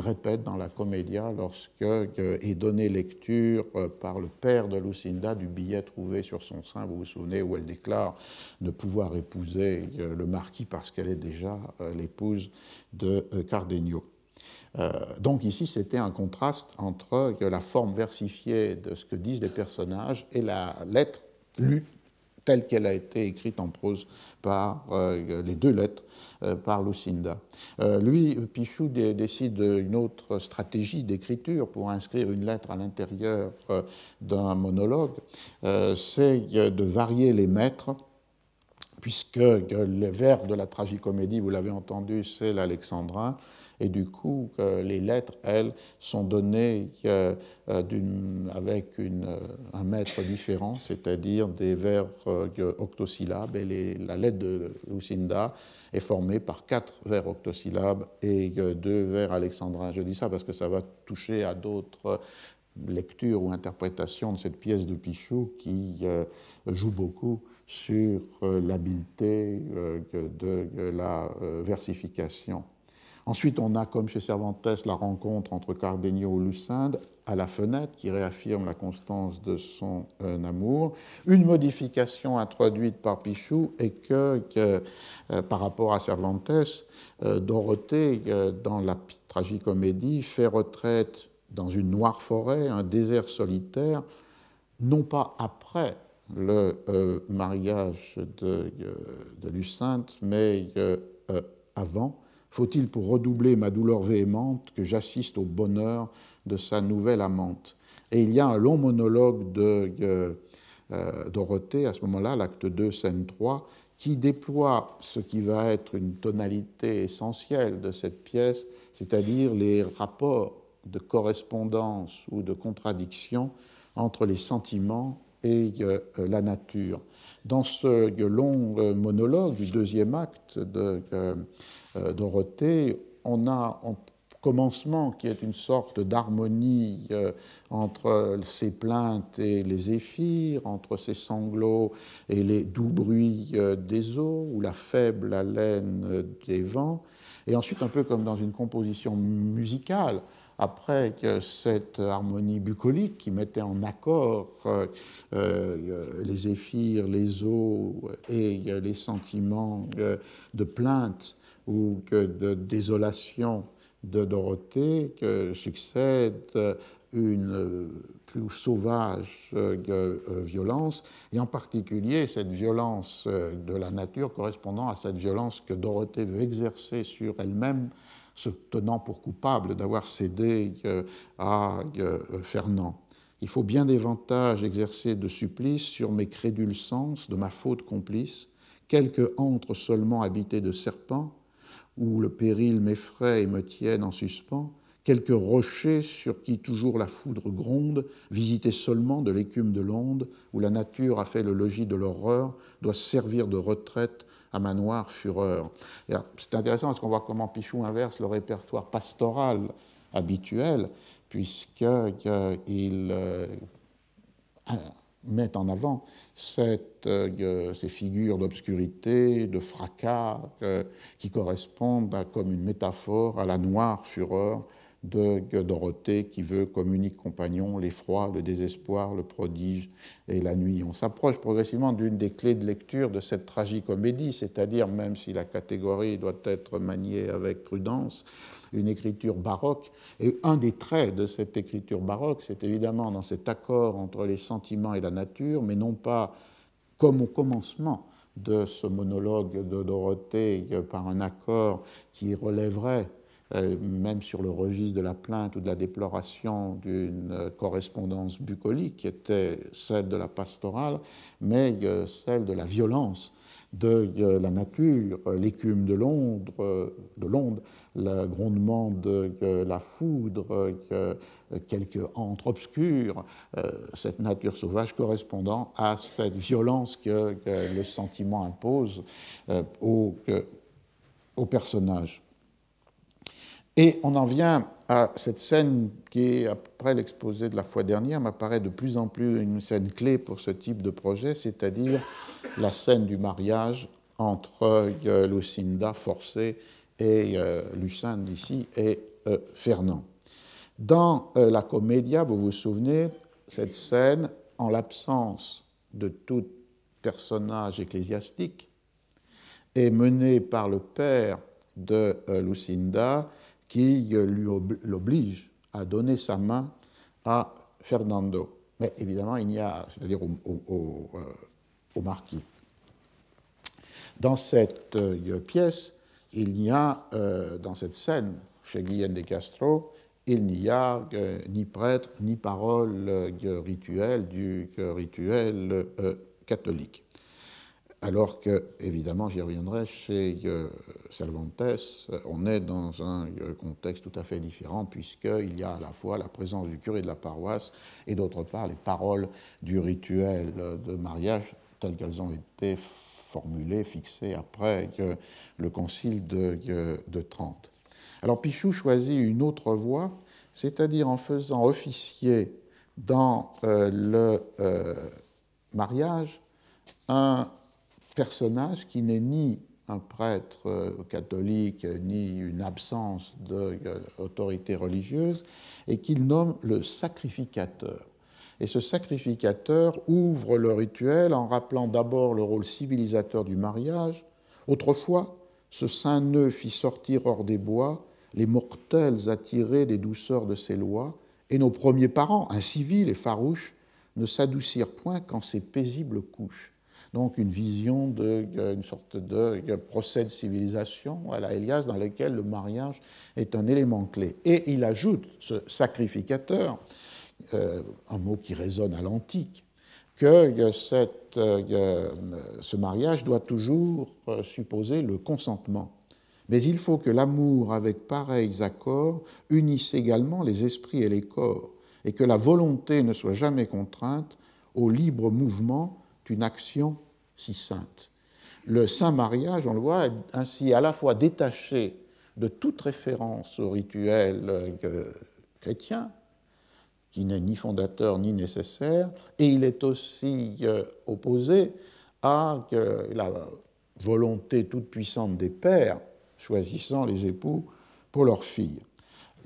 répète dans la Commedia lorsque euh, est donnée lecture euh, par le père de Lucinda du billet trouvé sur son sein, vous vous souvenez, où elle déclare ne pouvoir épouser le marquis parce qu'elle est déjà l'épouse de Cardenio. Euh, donc ici, c'était un contraste entre la forme versifiée de ce que disent les personnages et la lettre lue telle qu'elle a été écrite en prose par euh, les deux lettres euh, par Lucinda. lui, Pichou décide une autre stratégie d'écriture pour inscrire une lettre à l'intérieur d'un monologue, c'est de varier les maîtres puisque le vers de la tragicomédie, vous l'avez entendu, c'est l'alexandrin, et du coup, les lettres, elles, sont données euh, avec une, euh, un maître différent, c'est-à-dire des vers euh, octosyllabes. Et la lettre de Lucinda est formée par quatre vers octosyllabes et deux vers alexandrins. Je dis ça parce que ça va toucher à d'autres lectures ou interprétations de cette pièce de Pichou qui joue beaucoup sur l'habileté de la versification. Ensuite, on a, comme chez Cervantes, la rencontre entre Cardenio et Lucinde à la fenêtre, qui réaffirme la constance de son euh, amour. Une modification introduite par Pichou est que, euh, par rapport à Cervantes, euh, Dorothée, dans la tragicomédie, fait retraite dans une noire forêt, un désert solitaire, non pas après le mariage de, de Lucinde, mais avant faut-il pour redoubler ma douleur véhémente que j'assiste au bonheur de sa nouvelle amante? Et il y a un long monologue de euh, euh, Dorothée, à ce moment-là, l'acte 2, scène 3, qui déploie ce qui va être une tonalité essentielle de cette pièce, c'est-à-dire les rapports de correspondance ou de contradiction entre les sentiments et euh, la nature. Dans ce long monologue du deuxième acte de Dorothée, on a un commencement qui est une sorte d'harmonie euh, entre ses plaintes et les zéphyrs, entre ses sanglots et les doux bruits euh, des eaux, ou la faible haleine des vents, et ensuite un peu comme dans une composition musicale, après cette harmonie bucolique qui mettait en accord les zéphyrs, les eaux et les sentiments de plainte ou de désolation de Dorothée, que succède une plus sauvage euh, euh, violence, et en particulier cette violence euh, de la nature correspondant à cette violence que Dorothée veut exercer sur elle-même, se tenant pour coupable d'avoir cédé à Fernand. Il faut bien davantage exercer de supplice sur mes crédules sens de ma faute complice, quelques antres seulement habités de serpents, où le péril m'effraie et me tienne en suspens, quelques rochers sur qui toujours la foudre gronde, visités seulement de l'écume de l'onde, où la nature a fait le logis de l'horreur, doit servir de retraite à ma noire fureur. C'est intéressant parce qu'on voit comment Pichou inverse le répertoire pastoral habituel, puisqu'il euh, met en avant euh, ces figures d'obscurité, de fracas, euh, qui correspondent comme une métaphore à la noire fureur de Dorothée qui veut comme unique compagnon l'effroi, le désespoir, le prodige et la nuit. On s'approche progressivement d'une des clés de lecture de cette tragicomédie, c'est-à-dire, même si la catégorie doit être maniée avec prudence, une écriture baroque. Et un des traits de cette écriture baroque, c'est évidemment dans cet accord entre les sentiments et la nature, mais non pas comme au commencement de ce monologue de Dorothée par un accord qui relèverait même sur le registre de la plainte ou de la déploration d'une euh, correspondance bucolique qui était celle de la pastorale, mais euh, celle de la violence de la nature, l'écume de l'onde, de l'onde, le grondement de la foudre, quelques antres obscurs, cette nature sauvage correspondant à cette violence que, le sentiment impose au, au personnage. Et on en vient à cette scène qui, après l'exposé de la fois dernière, m'apparaît de plus en plus une scène clé pour ce type de projet, c'est-à-dire la scène du mariage entre euh, Lucinda forcée et euh, Lucinde ici et euh, Fernand. Dans la comédia, vous vous souvenez, cette scène, en l'absence de tout personnage ecclésiastique, est menée par le père de Lucinda qui l'oblige à donner sa main à Fernando. Mais évidemment, il n'y a, c'est-à-dire au, euh, marquis. Dans cette euh, pièce, il n'y a, euh, dans cette scène, chez Guillaume de Castro, il n'y a ni prêtre, ni parole rituelle du rituel catholique alors que, évidemment, j'y reviendrai, chez euh, Cervantes, on est dans un euh, contexte tout à fait différent, puisqu'il y a à la fois la présence du curé de la paroisse et d'autre part les paroles du rituel de mariage telles qu'elles ont été formulées, fixées après le concile de, Trente. Alors Pichou choisit une autre voie, c'est-à-dire en faisant officier dans euh, le mariage un personnage qui n'est ni un prêtre euh, catholique, ni une absence d'autorité religieuse, et qu'il nomme le sacrificateur. Et ce sacrificateur ouvre le rituel en rappelant d'abord le rôle civilisateur du mariage. Autrefois, ce saint nœud fit sortir hors des bois les mortels attirés des douceurs de ses lois, et nos premiers parents, incivils et farouches, ne s'adoucirent point qu'en ces paisibles couches donc une vision d'une sorte de procès de civilisation à la Elias dans lequel le mariage est un élément clé. Et il ajoute, ce sacrificateur, euh, un mot qui résonne à l'antique, que cette, euh, ce mariage doit toujours euh, supposer le consentement. Mais il faut que l'amour, avec pareils accords, unisse également les esprits et les corps, et que la volonté ne soit jamais contrainte au libre mouvement d'une action si sainte. Le saint mariage, on le voit, est ainsi à la fois détaché de toute référence au rituel euh, chrétien, qui n'est ni fondateur ni nécessaire, et il est aussi euh, opposé à la volonté toute puissante des pères choisissant les époux pour leurs filles.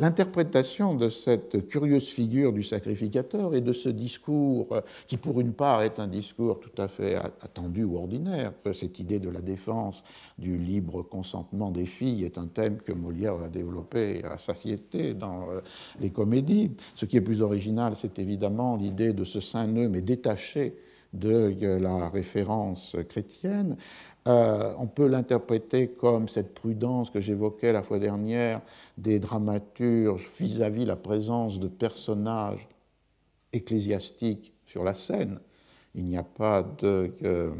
L'interprétation de cette curieuse figure du sacrificateur et de ce discours, qui pour une part est un discours tout à fait attendu ou ordinaire, cette idée de la défense du libre consentement des filles est un thème que Molière a développé à satiété dans euh, les comédies. Ce qui est plus original, c'est évidemment l'idée de ce saint nœud, mais détaché de euh, la référence chrétienne, euh, on peut l'interpréter comme cette prudence que j'évoquais la fois dernière des dramaturges vis-à-vis la présence de personnages ecclésiastiques sur la scène. Il n'y a pas de. Euh,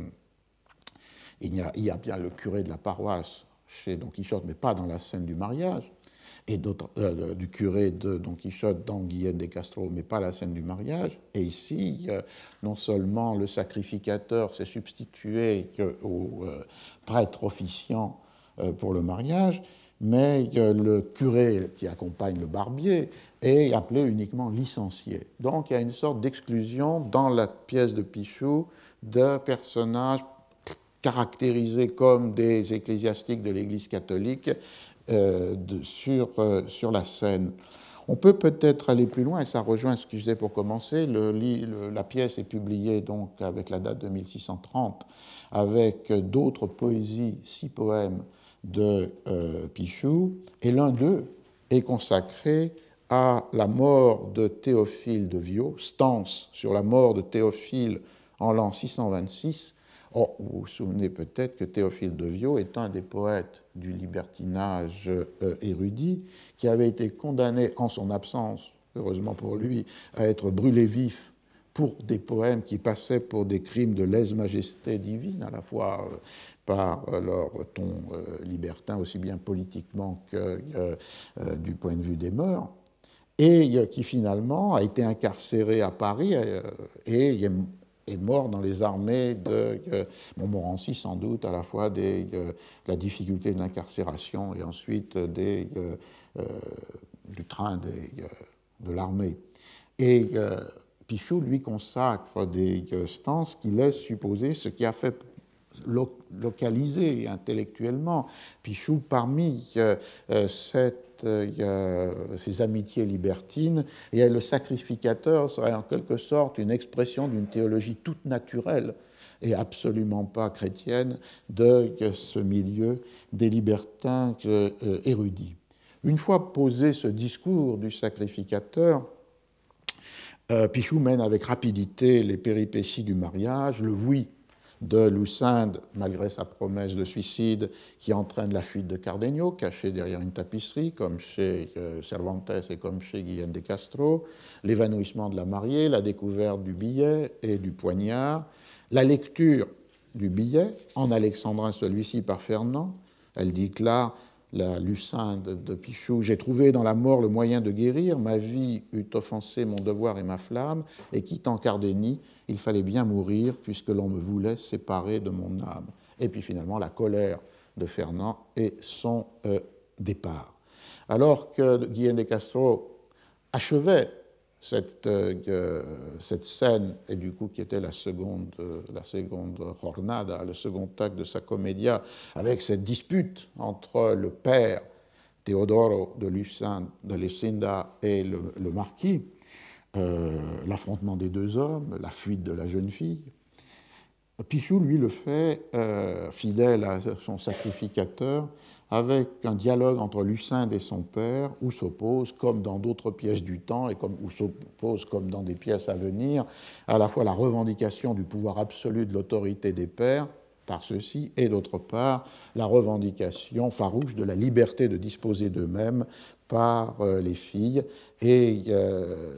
il, y a, il, y a, bien le curé de la paroisse chez Don Quichotte, mais pas dans la scène du mariage et euh, du curé de Don Quichotte dans Guillaume de Castro, mais pas la scène du mariage. Et ici, euh, non seulement le sacrificateur s'est substitué au euh, prêtre officiant pour le mariage, mais le curé qui accompagne le barbier est appelé uniquement licencié. Donc il y a une sorte d'exclusion dans la pièce de Pichou de personnages caractérisés comme des ecclésiastiques de l'Église catholique euh, sur, euh, sur la scène. On peut peut-être aller plus loin, et ça rejoint ce que je disais pour commencer. La pièce est publiée donc avec la date de 1630, avec d'autres poésies, six poèmes de euh, Pichou, et l'un d'eux est consacré à la mort de Théophile de Viau, stance sur la mort de Théophile en l'an 626, Oh, vous vous souvenez peut-être que Théophile de Viau est un des poètes du libertinage euh, érudit qui avait été condamné en son absence, heureusement pour lui, à être brûlé vif pour des poèmes qui passaient pour des crimes de lèse-majesté divine, à la fois euh, par euh, leur ton libertin, aussi bien politiquement que du point de vue des mœurs, et qui finalement a été incarcéré à Paris et mort dans les armées de euh, Montmorency, sans doute, à la fois de euh, la difficulté de l'incarcération et ensuite des, euh, du train de l'armée. Et Pichot lui consacre des stances qui laissent supposer ce qui a fait localiser intellectuellement Pichou parmi cette euh, ces amitiés libertines, et le sacrificateur serait en quelque sorte une expression d'une théologie toute naturelle et absolument pas chrétienne de ce milieu des libertins euh, érudits. Une fois posé ce discours du sacrificateur, euh, Pichou mène avec rapidité les péripéties du mariage, le oui de Lucinde, malgré sa promesse de suicide, qui entraîne la fuite de Cardenio, caché derrière une tapisserie, comme chez euh, Cervantes et comme chez Guillaume de Castro, l'évanouissement de la mariée, la découverte du billet et du poignard, la lecture du billet, en alexandrin celui-ci par Fernand, elle là la Lucinde de Pichou, j'ai trouvé dans la mort le moyen de guérir, ma vie eût offensé mon devoir et ma flamme, et quittant Cardénie, il fallait bien mourir puisque l'on me voulait séparer de mon âme. Et puis finalement la colère de Fernand et son euh, départ. Alors que Guillaume de Castro achevait cette, euh, cette, scène, et du coup qui était la seconde, la seconde jornada, le second acte de sa comédia, avec cette dispute entre le père Teodoro de, Lucinda et le, marquis, euh, l'affrontement des deux hommes, la fuite de la jeune fille. Pichou, lui, le fait, euh, fidèle à son sacrificateur, avec un dialogue entre Lucinde et son père, où s'oppose, comme dans d'autres pièces du temps, et comme, où s'oppose, comme dans des pièces à venir, à la fois la revendication du pouvoir absolu de l'autorité des pères, par ceux-ci, et d'autre part la revendication farouche de la liberté de disposer d'eux-mêmes par euh, les filles. Et euh,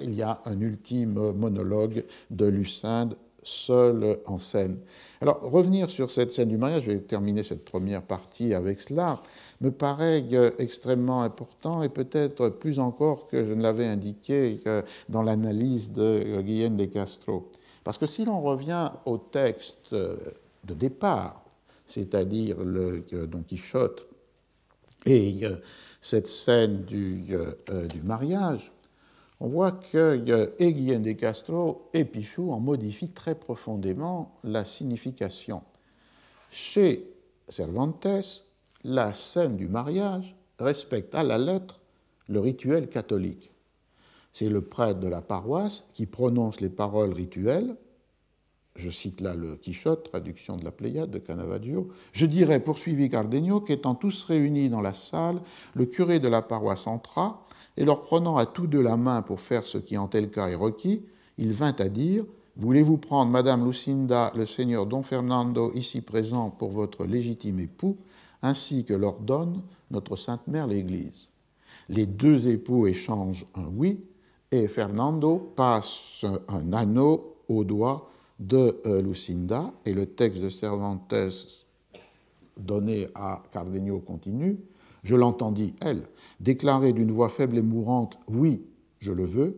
il y a un ultime monologue de Lucinde seul en scène. Alors, revenir sur cette scène du mariage, je vais terminer cette première partie avec cela, me paraît euh, extrêmement important et peut-être plus encore que je ne l'avais indiqué euh, dans l'analyse de euh, Guillaume de Castro. Parce que si l'on revient au texte de départ, c'est-à-dire le Don Quichotte et cette scène du, du mariage, on voit que Guillaume de Castro et Pichou en modifient très profondément la signification. Chez Cervantes, la scène du mariage respecte à la lettre le rituel catholique. C'est le prêtre de la paroisse qui prononce les paroles rituelles. Je cite là le Quichotte, traduction de la Pléiade de Canavaggio. Je dirais, poursuivit Cardenio, qu'étant tous réunis dans la salle, le curé de la paroisse entra et leur prenant à tous deux la main pour faire ce qui en tel cas est requis, il vint à dire Voulez-vous prendre Madame Lucinda, le seigneur Don Fernando, ici présent, pour votre légitime époux, ainsi que l'ordonne notre Sainte Mère l'Église? Les deux époux échangent un oui, et Fernando passe un anneau au doigt de euh, Lucinda, et le texte de Cervantes donné à Cardenio continue. Je l'entendis, elle, déclarer d'une voix faible et mourante Oui, je le veux.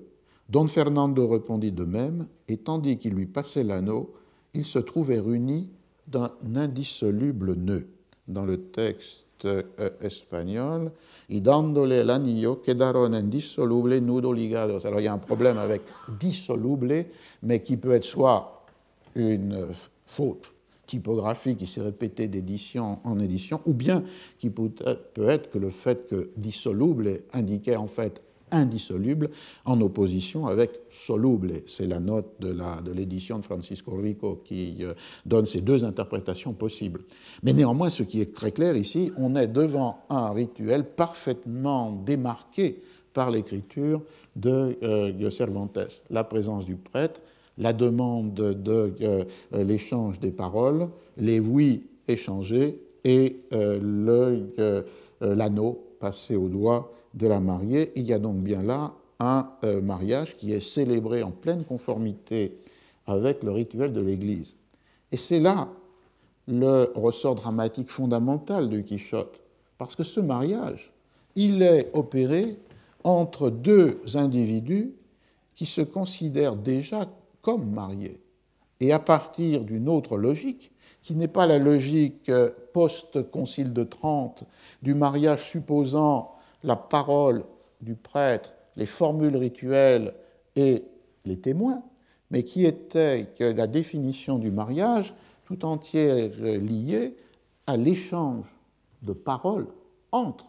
Don Fernando répondit de même, et tandis qu'il lui passait l'anneau, ils se trouvèrent unis d'un indissoluble nœud. Dans le texte euh, espagnol, y dándole el anillo quedaron indissoluble nudo ligados. Alors il y a un problème avec dissoluble, mais qui peut être soit une faute typographique qui s'est répétée d'édition en édition, ou bien qui peut être que le fait que dissoluble indiquait en fait indissoluble en opposition avec soluble. C'est la note de l'édition de, Francisco Rico qui euh, donne ces deux interprétations possibles. Mais néanmoins, ce qui est très clair ici, on est devant un rituel parfaitement démarqué par l'écriture de, euh, Cervantes. La présence du prêtre, la demande de euh, l'échange des paroles, les oui échangés et l'anneau passé au doigt de la mariée. Il y a donc bien là un euh, mariage qui est célébré en pleine conformité avec le rituel de l'Église. Et c'est là le ressort dramatique fondamental de Quichotte, parce que ce mariage, il est opéré entre deux individus qui se considèrent déjà comme mariés, et à partir d'une autre logique, qui n'est pas la logique euh, post-concile de Trente du mariage supposant la parole du prêtre, les formules rituelles et les témoins, mais qui était la définition du mariage tout entière liée à l'échange de paroles entre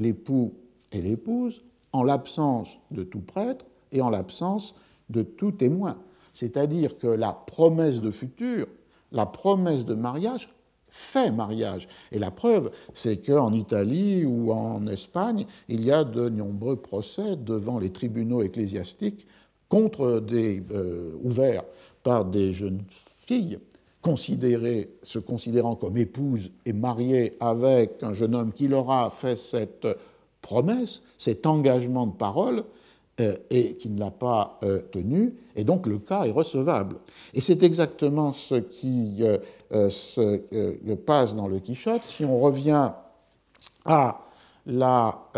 l'époux et l'épouse, en l'absence de tout prêtre et en l'absence de tout témoin. C'est-à-dire que la promesse de futur, la promesse de mariage fait mariage. Et la preuve, c'est qu'en Italie ou en Espagne, il y a de nombreux procès devant les tribunaux ecclésiastiques contre des euh, ouverts par des jeunes filles considérées, se considérant comme épouses et mariées avec un jeune homme qui leur a fait cette promesse, cet engagement de parole, et qui ne l'a pas euh, tenu, et donc le cas est recevable. Et c'est exactement ce qui euh, se passe dans le Quichotte. Si on revient à la,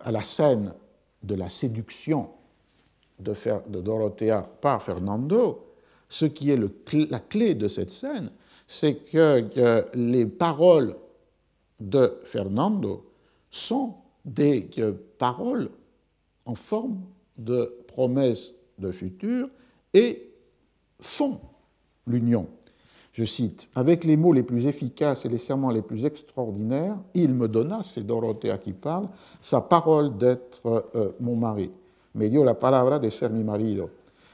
à la scène de la séduction de, de Dorothea par Fernando, ce qui est la clé de cette scène, c'est que les paroles de Fernando sont des paroles en forme de promesse de futur et font l'union. Je cite, Avec les mots les plus efficaces et les serments les plus extraordinaires, il me donna, c'est Dorothea qui parle, sa parole d'être euh, mon mari. Me dio la palabra de ser mi marido.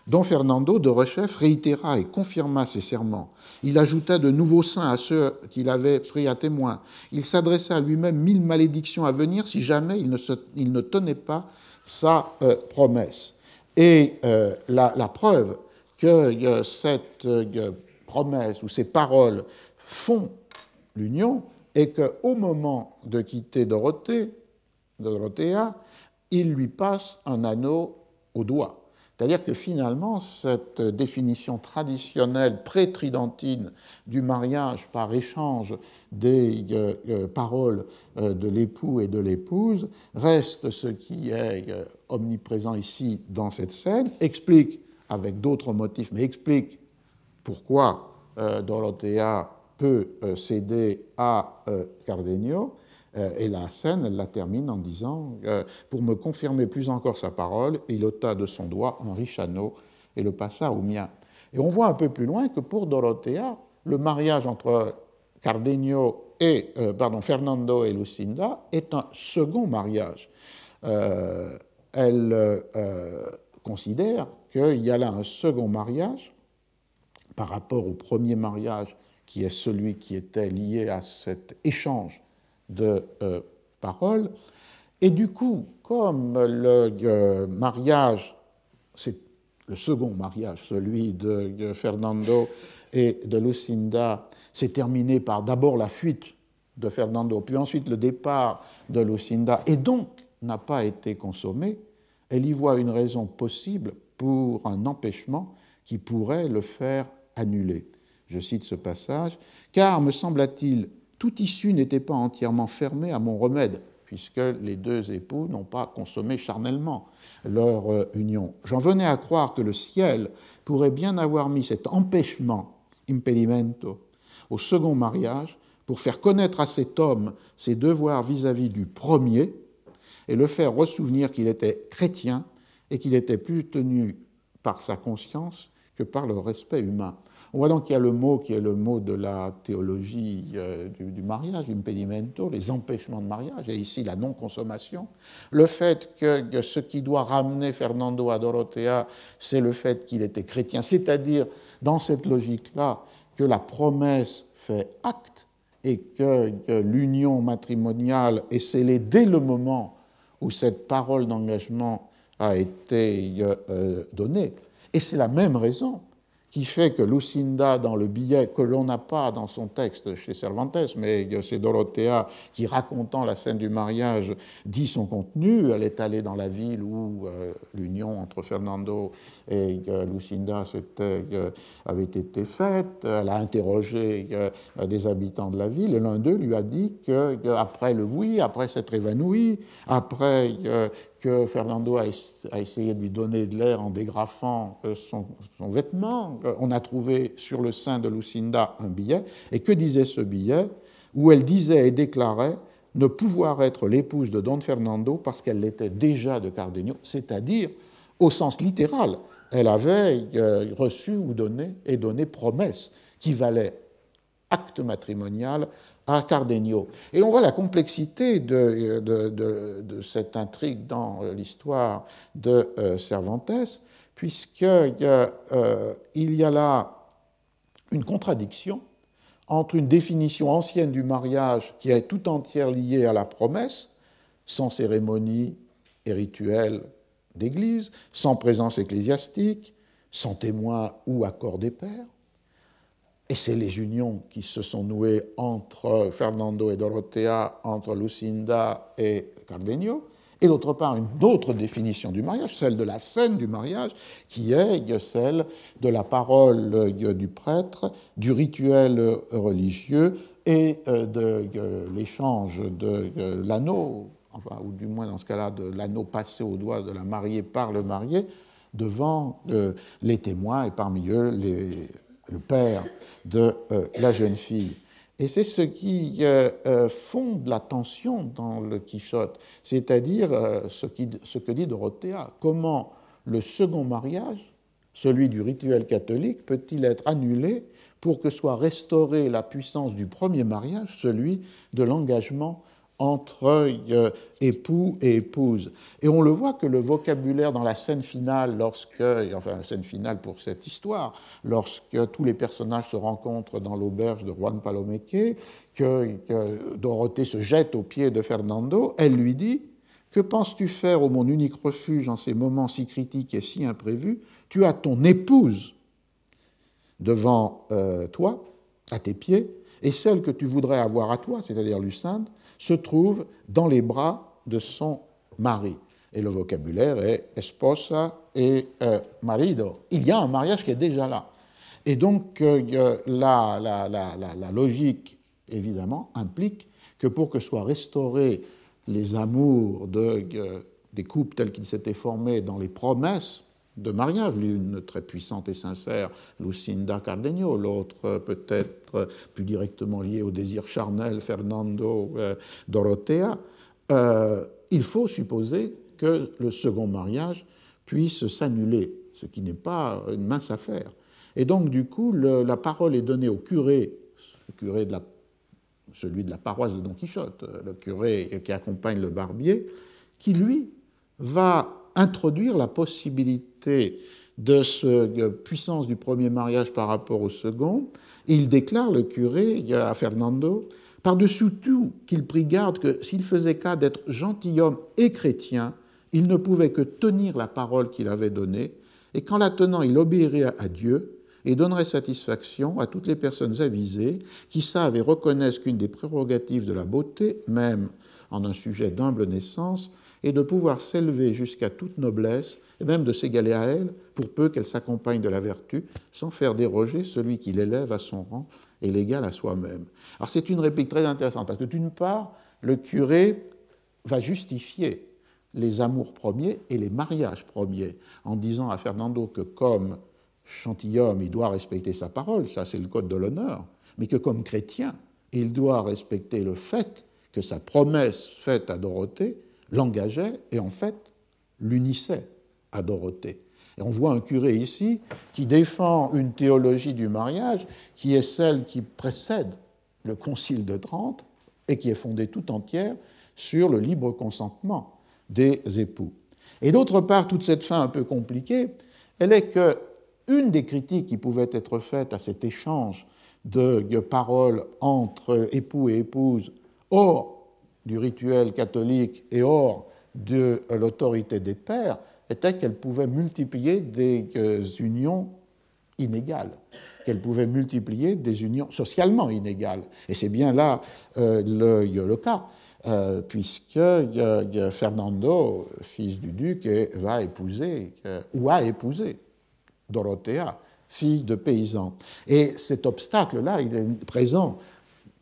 Don Fernando de Rechef réitéra et confirma ses serments. Il ajouta de nouveaux saints à ceux qu'il avait pris à témoin. Il s'adressa à lui-même mille malédictions à venir si jamais il ne tenait pas sa euh, promesse. Et euh, la, preuve que euh, cette promesse ou ces paroles font l'union est qu'au moment de quitter Dorothée, Dorothea, il lui passe un anneau au doigt. C'est-à-dire que finalement, cette définition traditionnelle pré-tridentine du mariage par échange des euh, euh, paroles euh, de l'époux et de l'épouse reste ce qui est omniprésent ici dans cette scène, explique avec d'autres motifs, mais explique pourquoi Dorothea peut céder à Cardenio, et la scène, elle la termine en disant Pour me confirmer plus encore sa parole, il ôta de son doigt riche anneau et le passa au mien. Et on voit un peu plus loin que pour Dorothea, le mariage entre Cardenio et, pardon, Fernando et Lucinda est un second mariage. elle considère qu'il y a là un second mariage par rapport au premier mariage qui est celui qui était lié à cet échange de euh, paroles. Et du coup, comme le euh, mariage, c'est le second mariage, celui de, Fernando et de Lucinda, s'est terminé par d'abord la fuite de Fernando, puis ensuite le départ de Lucinda, et donc n'a pas été consommé, elle y voit une raison possible pour un empêchement qui pourrait le faire annuler. Je cite ce passage, car, me sembla-t-il, toute issue n'était pas entièrement fermée à mon remède, puisque les deux époux n'ont pas consommé charnellement leur euh, union. J'en venais à croire que le ciel pourrait bien avoir mis cet empêchement, impedimento, au second mariage, pour faire connaître à cet homme ses devoirs vis-à-vis -vis du premier, et le faire ressouvenir qu'il était chrétien et qu'il était plus tenu par sa conscience que par le respect humain. On voit donc qu'il y a le mot qui est le mot de la théologie euh, du, mariage, impedimento, les empêchements de mariage, et ici la non-consommation. Le fait que, ce qui doit ramener Fernando à Dorothea, c'est le fait qu'il était chrétien, c'est-à-dire dans cette logique-là que la promesse fait acte et que, l'union matrimoniale est scellée dès le moment où cette parole d'engagement a été euh, donnée. Et c'est la même raison qui fait que Lucinda, dans le billet que l'on n'a pas dans son texte chez Cervantes, mais c'est Dorothea qui, racontant la scène du mariage, dit son contenu. Elle est allée dans la ville où euh, l'union entre Fernando et euh, Lucinda euh, avait été faite. Elle a interrogé des habitants de la ville et l'un d'eux lui a dit qu'après le oui, après s'être évanoui, après que Fernando a, essayé de lui donner de l'air en dégrafant euh, son, vêtement. Euh, on a trouvé sur le sein de Lucinda un billet. Et que disait ce billet? Où elle disait et déclarait ne pouvoir être l'épouse de Don Fernando parce qu'elle l'était déjà de Cardenio, c'est-à-dire, au sens littéral, elle avait euh, reçu ou donné et donné promesse qui valait acte matrimonial à Cardenio. Et on voit la complexité de, cette intrigue dans euh, l'histoire de euh, Cervantes, puisqu'il y a là une contradiction entre une définition ancienne du mariage qui est tout entière liée à la promesse, sans cérémonie et rituel d'église, sans présence ecclésiastique, sans témoin ou accord des pères, et c'est les unions qui se sont nouées entre Fernando et Dorothea, entre Lucinda et Cardenio. Et d'autre part, une autre définition du mariage, celle de la scène du mariage, qui est celle de la parole du prêtre, du rituel religieux et de l'échange de l'anneau, ou du moins dans ce cas-là, de l'anneau passé au doigt de la mariée par le marié, devant euh, les témoins et parmi eux le père de euh, la jeune fille. Et c'est ce qui euh, fonde la tension dans le Quichotte, c'est-à-dire ce, ce, que dit Dorothea. Comment le second mariage, celui du rituel catholique, peut-il être annulé pour que soit restaurée la puissance du premier mariage, celui de l'engagement entre euh, époux et épouse. Et on le voit que le vocabulaire dans la scène finale, lorsque, enfin la scène finale pour cette histoire, lorsque tous les personnages se rencontrent dans l'auberge de Juan Palomeque, que, que, Dorothée se jette aux pieds de Fernando, elle lui dit Que penses-tu faire, ô mon unique refuge, en ces moments si critiques et si imprévus? Tu as ton épouse devant euh, toi, à tes pieds, et celle que tu voudrais avoir à toi, c'est-à-dire Lucinde, se trouve dans les bras de son mari. Et le vocabulaire est esposa et euh, marido. Il y a un mariage qui est déjà là. Et donc euh, la, la, logique, évidemment, implique que pour que soient restaurés les amours de, euh, des couples tels qu'ils s'étaient formés dans les promesses de mariage, l'une très puissante et sincère, Lucinda Cardenio, l'autre peut-être plus directement liée au désir charnel, Fernando euh, Dorothea, euh, il faut supposer que le second mariage puisse s'annuler, ce qui n'est pas une mince affaire. Et donc, du coup, la parole est donnée au curé, le curé de celui de la paroisse de Don Quichotte, le curé qui accompagne le barbier, qui lui va introduire la possibilité de cette puissance du premier mariage par rapport au second. il déclare, le curé, à Fernando, par-dessus tout qu'il prit garde que s'il faisait cas d'être gentilhomme et chrétien, il ne pouvait que tenir la parole qu'il avait donnée, et qu'en la tenant, il obéirait à Dieu et donnerait satisfaction à toutes les personnes avisées qui savent et reconnaissent qu'une des prérogatives de la beauté, même en un sujet d'humble naissance, est de pouvoir s'élever jusqu'à toute noblesse et même de s'égaler à elle, pour peu qu'elle s'accompagne de la vertu, sans faire déroger celui qui l'élève à son rang et l'égal à soi-même. Alors c'est une réplique très intéressante, parce que d'une part, le curé va justifier les amours premiers et les mariages premiers, en disant à Fernando que comme gentilhomme, il doit respecter sa parole, ça c'est le code de l'honneur, mais que comme chrétien, il doit respecter le fait que sa promesse faite à Dorothée l'engageait et en fait l'unissait à Dorothée. Et on voit un curé ici qui défend une théologie du mariage qui est celle qui précède le Concile de Trente et qui est fondée tout entière sur le libre consentement des époux. Et d'autre part, toute cette fin un peu compliquée, elle est que une des critiques qui pouvait être faite à cet échange de paroles entre époux et épouse du rituel catholique et hors de l'autorité des pères était qu'elle pouvait multiplier des euh, unions inégales, qu'elle pouvait multiplier des unions socialement inégales. Et c'est bien là euh, le, cas, euh, puisque Fernando, fils du duc, va épouser, ou a épousé, Dorothea, fille de paysan. Et cet obstacle-là, il est présent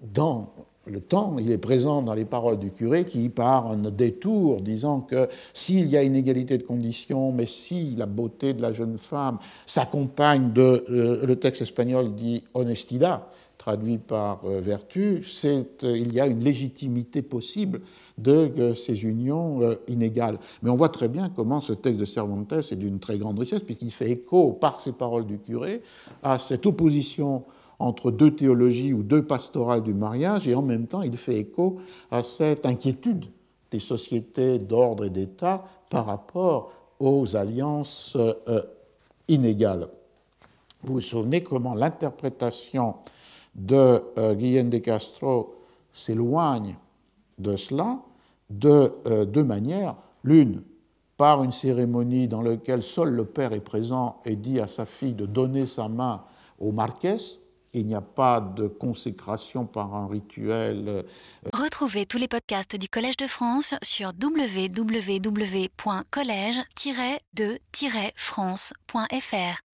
dans le temps, il est présent dans les paroles du curé qui, par un détour, disant que s'il y a une égalité de conditions, mais si la beauté de la jeune femme s'accompagne de, euh, le texte espagnol dit honestidad, traduit par euh, vertu, c'est, euh, il y a une légitimité possible de ces unions inégales. Mais on voit très bien comment ce texte de Cervantes est d'une très grande richesse, puisqu'il fait écho, par ces paroles du curé, à cette opposition entre deux théologies ou deux pastorales du mariage, et en même temps il fait écho à cette inquiétude des sociétés d'ordre et d'État par rapport aux alliances euh, inégales. Vous vous souvenez comment l'interprétation de euh, Guillaume de Castro s'éloigne de cela? De euh, deux manières. L'une, par une cérémonie dans laquelle seul le père est présent et dit à sa fille de donner sa main au marquès, il n'y a pas de consécration par un rituel. Euh, Retrouvez tous les podcasts du Collège de France sur www.collège-de-france.fr.